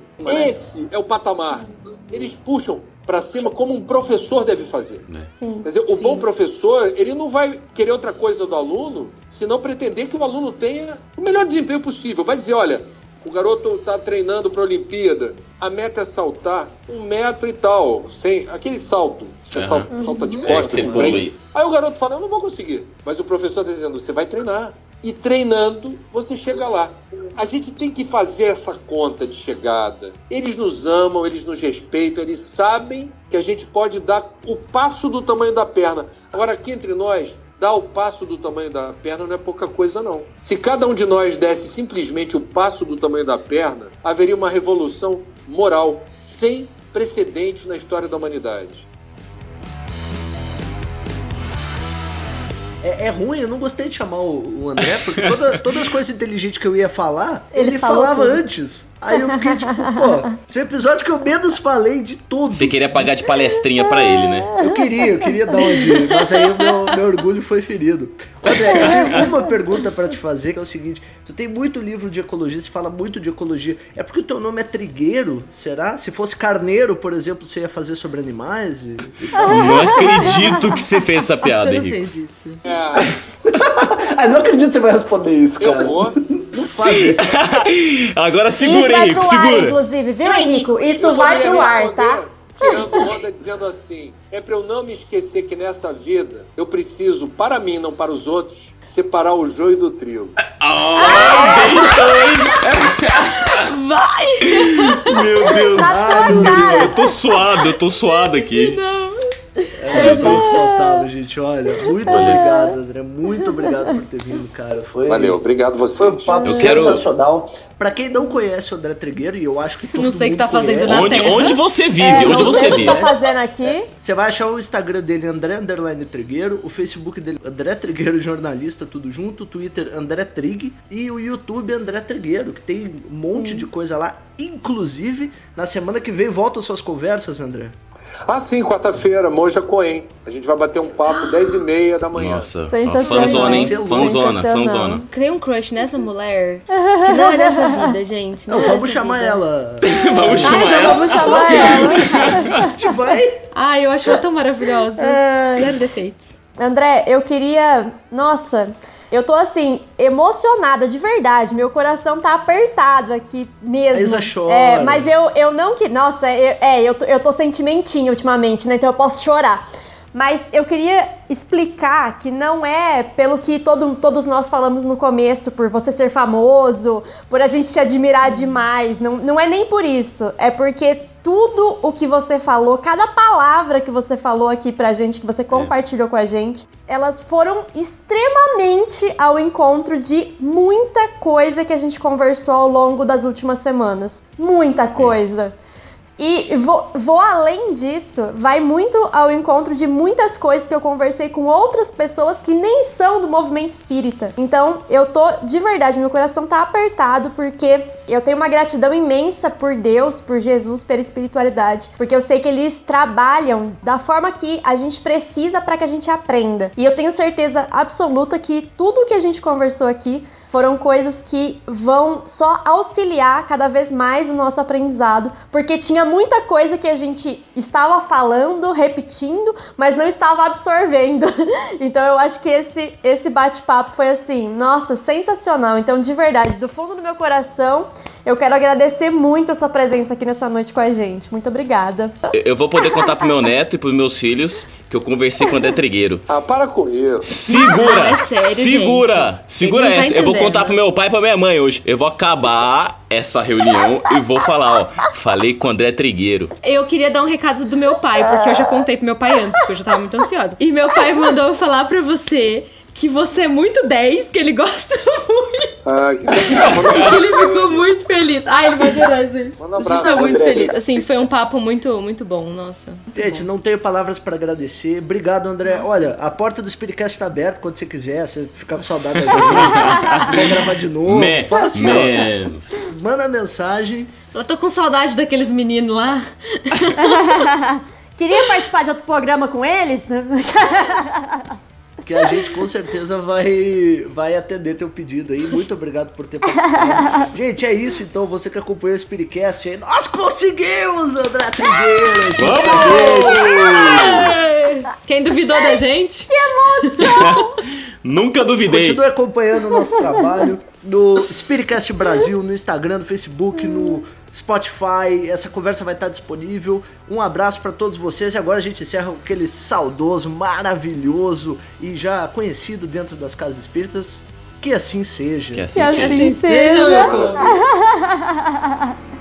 [SPEAKER 6] esse é o patamar. Eles puxam para cima como um professor deve fazer.
[SPEAKER 5] Sim.
[SPEAKER 6] Quer dizer, o bom professor, ele não vai querer outra coisa do aluno, senão pretender que o aluno tenha o melhor desempenho possível. Vai dizer, olha, o garoto está treinando para a Olimpíada, a meta é saltar um metro e tal, sem aquele salto, você
[SPEAKER 4] Aham.
[SPEAKER 6] salta, salta de
[SPEAKER 4] É,
[SPEAKER 6] costas.
[SPEAKER 4] aí.
[SPEAKER 6] Aí o garoto fala, eu não vou conseguir. Mas o professor está dizendo, você vai treinar. E treinando, você chega lá. A gente tem que fazer essa conta de chegada. Eles nos amam, eles nos respeitam, eles sabem que a gente pode dar o passo do tamanho da perna. Agora, aqui entre nós, dar o passo do tamanho da perna não é pouca coisa, não. Se cada um de nós desse simplesmente o passo do tamanho da perna, haveria uma revolução moral sem precedentes na história da humanidade.
[SPEAKER 3] É, é ruim, eu não gostei de chamar o, o André, porque toda- todas as coisas inteligentes que eu ia falar,
[SPEAKER 5] Ele
[SPEAKER 3] ele, falava
[SPEAKER 5] tudo.
[SPEAKER 3] antes. Aí eu fiquei tipo, pô, esse é o episódio que eu menos falei de tudo.
[SPEAKER 4] Você queria pagar de palestrinha pra ele, né?
[SPEAKER 3] Eu queria, eu queria dar uma de. Mas aí o meu, meu orgulho foi ferido. André, eu tenho uma pergunta pra te fazer, que é o seguinte: tu tem muito livro de ecologia, você fala muito de ecologia. É porque o teu nome é trigueiro? Será? Se fosse carneiro, por exemplo, você ia fazer sobre animais? E...
[SPEAKER 4] Não acredito que você fez essa piada,
[SPEAKER 2] Você não
[SPEAKER 4] Henrique.
[SPEAKER 2] fez isso.
[SPEAKER 6] É,
[SPEAKER 3] Ah, não acredito que você vai responder isso,
[SPEAKER 6] eu
[SPEAKER 3] cara.
[SPEAKER 6] vou.
[SPEAKER 3] Não faz.
[SPEAKER 4] Agora segura,
[SPEAKER 5] vai
[SPEAKER 4] Henrique,
[SPEAKER 5] pro ar,
[SPEAKER 4] segura.
[SPEAKER 5] inclusive, viu, Henrico? Isso vai pro ar, tá?
[SPEAKER 6] Tirando onda dizendo assim: é pra eu não me esquecer que nessa vida eu preciso, para mim, não para os outros, separar o joio do trigo.
[SPEAKER 4] Meu Deus.
[SPEAKER 3] Ah, meu Deus.
[SPEAKER 4] Eu tô suado, eu tô suado aqui.
[SPEAKER 3] É só faltava, gente. Olha, muito obrigado, André. Muito obrigado por ter vindo, cara. Foi,
[SPEAKER 6] Valeu, obrigado
[SPEAKER 3] foi
[SPEAKER 6] vocês.
[SPEAKER 3] um papo
[SPEAKER 4] Eu quero-
[SPEAKER 3] sensacional. Pra quem não conhece o André Trigueiro, e eu acho que todo
[SPEAKER 2] Não sei o que tá fazendo
[SPEAKER 3] conhece,
[SPEAKER 2] na
[SPEAKER 4] Onde,
[SPEAKER 2] Terra.
[SPEAKER 4] onde você vive?
[SPEAKER 5] É,
[SPEAKER 4] onde
[SPEAKER 5] não
[SPEAKER 4] você
[SPEAKER 5] sei o que
[SPEAKER 4] vive?
[SPEAKER 5] tá fazendo aqui.
[SPEAKER 3] Você vai achar o Instagram dele, André Underline Trigueiro, o Facebook dele, André Trigueiro Jornalista, tudo junto, o Twitter, André Trig, e o YouTube, André Trigueiro, que tem um monte de coisa lá. Inclusive, na semana que vem voltam suas conversas, André.
[SPEAKER 6] Ah, sim, quarta-feira, Moja Coen. A gente vai bater um papo 10 e meia da manhã.
[SPEAKER 4] Nossa, fanzona, hein? Fanzona, fanzona.
[SPEAKER 2] Tem um crush nessa mulher que não é dessa vida, gente. Não,
[SPEAKER 3] Não,
[SPEAKER 2] é
[SPEAKER 3] vamos chamar
[SPEAKER 2] vida.
[SPEAKER 3] ela.
[SPEAKER 4] Vamos
[SPEAKER 5] Ah,
[SPEAKER 4] chamar ela.
[SPEAKER 5] vamos chamar ela.
[SPEAKER 3] A gente vai.
[SPEAKER 2] Ai, eu acho ela tão maravilhosa. Zero defeitos.
[SPEAKER 5] André, eu queria. Nossa, eu tô assim, emocionada de verdade. Meu coração tá apertado aqui mesmo.
[SPEAKER 3] A Isa chora.
[SPEAKER 5] É, mas eu, eu não que. Nossa, eu, é, eu tô, eu tô sentimentinho ultimamente, né? Então eu posso chorar. Mas eu queria explicar que não é pelo que todo, todos nós falamos no começo, por você ser famoso, por a gente te admirar demais. Não, não é nem por isso. É porque tudo o que você falou, cada palavra que você falou aqui pra gente, que você compartilhou com a gente, elas foram extremamente ao encontro de muita coisa que a gente conversou ao longo das últimas semanas. Muita coisa. E vou, vou além disso, vai muito ao encontro de muitas coisas que eu conversei com outras pessoas que nem são do movimento espírita. Então, eu tô de verdade, meu coração tá apertado porque eu tenho uma gratidão imensa por Deus, por Jesus, pela espiritualidade, porque eu sei que eles trabalham da forma que a gente precisa para que a gente aprenda. E eu tenho certeza absoluta que tudo que a gente conversou aqui foram coisas que vão só auxiliar cada vez mais o nosso aprendizado, porque tinha muita coisa que a gente estava falando, repetindo, mas não estava absorvendo. Então eu acho que esse esse bate-papo foi assim, nossa, sensacional. Então de verdade, do fundo do meu coração, eu quero agradecer muito a sua presença aqui nessa noite com a gente. Muito obrigada.
[SPEAKER 4] Eu- Eu vou poder contar pro meu neto e pros meus filhos que eu conversei com o André Trigueiro.
[SPEAKER 6] Ah, para com isso.
[SPEAKER 4] Segura!
[SPEAKER 2] É sério,
[SPEAKER 4] segura!
[SPEAKER 2] gente.
[SPEAKER 4] Segura
[SPEAKER 2] tá
[SPEAKER 4] essa. eu vou contar pro meu pai e pra minha mãe hoje. Eu vou acabar essa reunião e vou falar, ó. Falei com o André Trigueiro.
[SPEAKER 2] Eu queria dar um recado do meu pai, porque eu já contei pro meu pai antes, porque eu já tava muito ansiosa. E meu pai mandou eu falar pra você que você é muito 10, que ele gosta muito.
[SPEAKER 6] Ah, que legal.
[SPEAKER 2] Ele ficou muito feliz. Ai, ele vai adorar, gente.
[SPEAKER 6] Manda um
[SPEAKER 2] A gente
[SPEAKER 6] abraço
[SPEAKER 2] tá muito
[SPEAKER 6] André.
[SPEAKER 2] feliz. Assim, foi um papo muito, muito bom, nossa.
[SPEAKER 3] Gente, não tenho palavras pra agradecer. Obrigado, André. Olha, a porta do Spiritcast tá aberta quando você quiser. Você ficar com saudade da gente, gravar de novo.
[SPEAKER 4] Me-
[SPEAKER 3] fala assim, ó,
[SPEAKER 4] menos.
[SPEAKER 3] manda mensagem.
[SPEAKER 2] Eu tô com saudade daqueles meninos lá.
[SPEAKER 5] Queria participar de outro programa com eles?
[SPEAKER 3] Que a gente com certeza vai, vai atender teu pedido aí. Muito obrigado por ter participado. gente, é isso então. Você que acompanhou esse Spiritcast aí. Nós conseguimos, André Trigueiro!
[SPEAKER 2] Quem duvidou da gente?
[SPEAKER 4] Nunca duvidei.
[SPEAKER 3] Continue acompanhando o nosso trabalho no Spiritcast Brasil, no Instagram, no Facebook, no Spotify. Essa conversa vai estar disponível. Um abraço para todos vocês. E agora a gente encerra com aquele saudoso, maravilhoso e já conhecido dentro das casas espíritas. Que assim seja.
[SPEAKER 4] Que assim
[SPEAKER 5] Que
[SPEAKER 4] seja.
[SPEAKER 5] assim seja.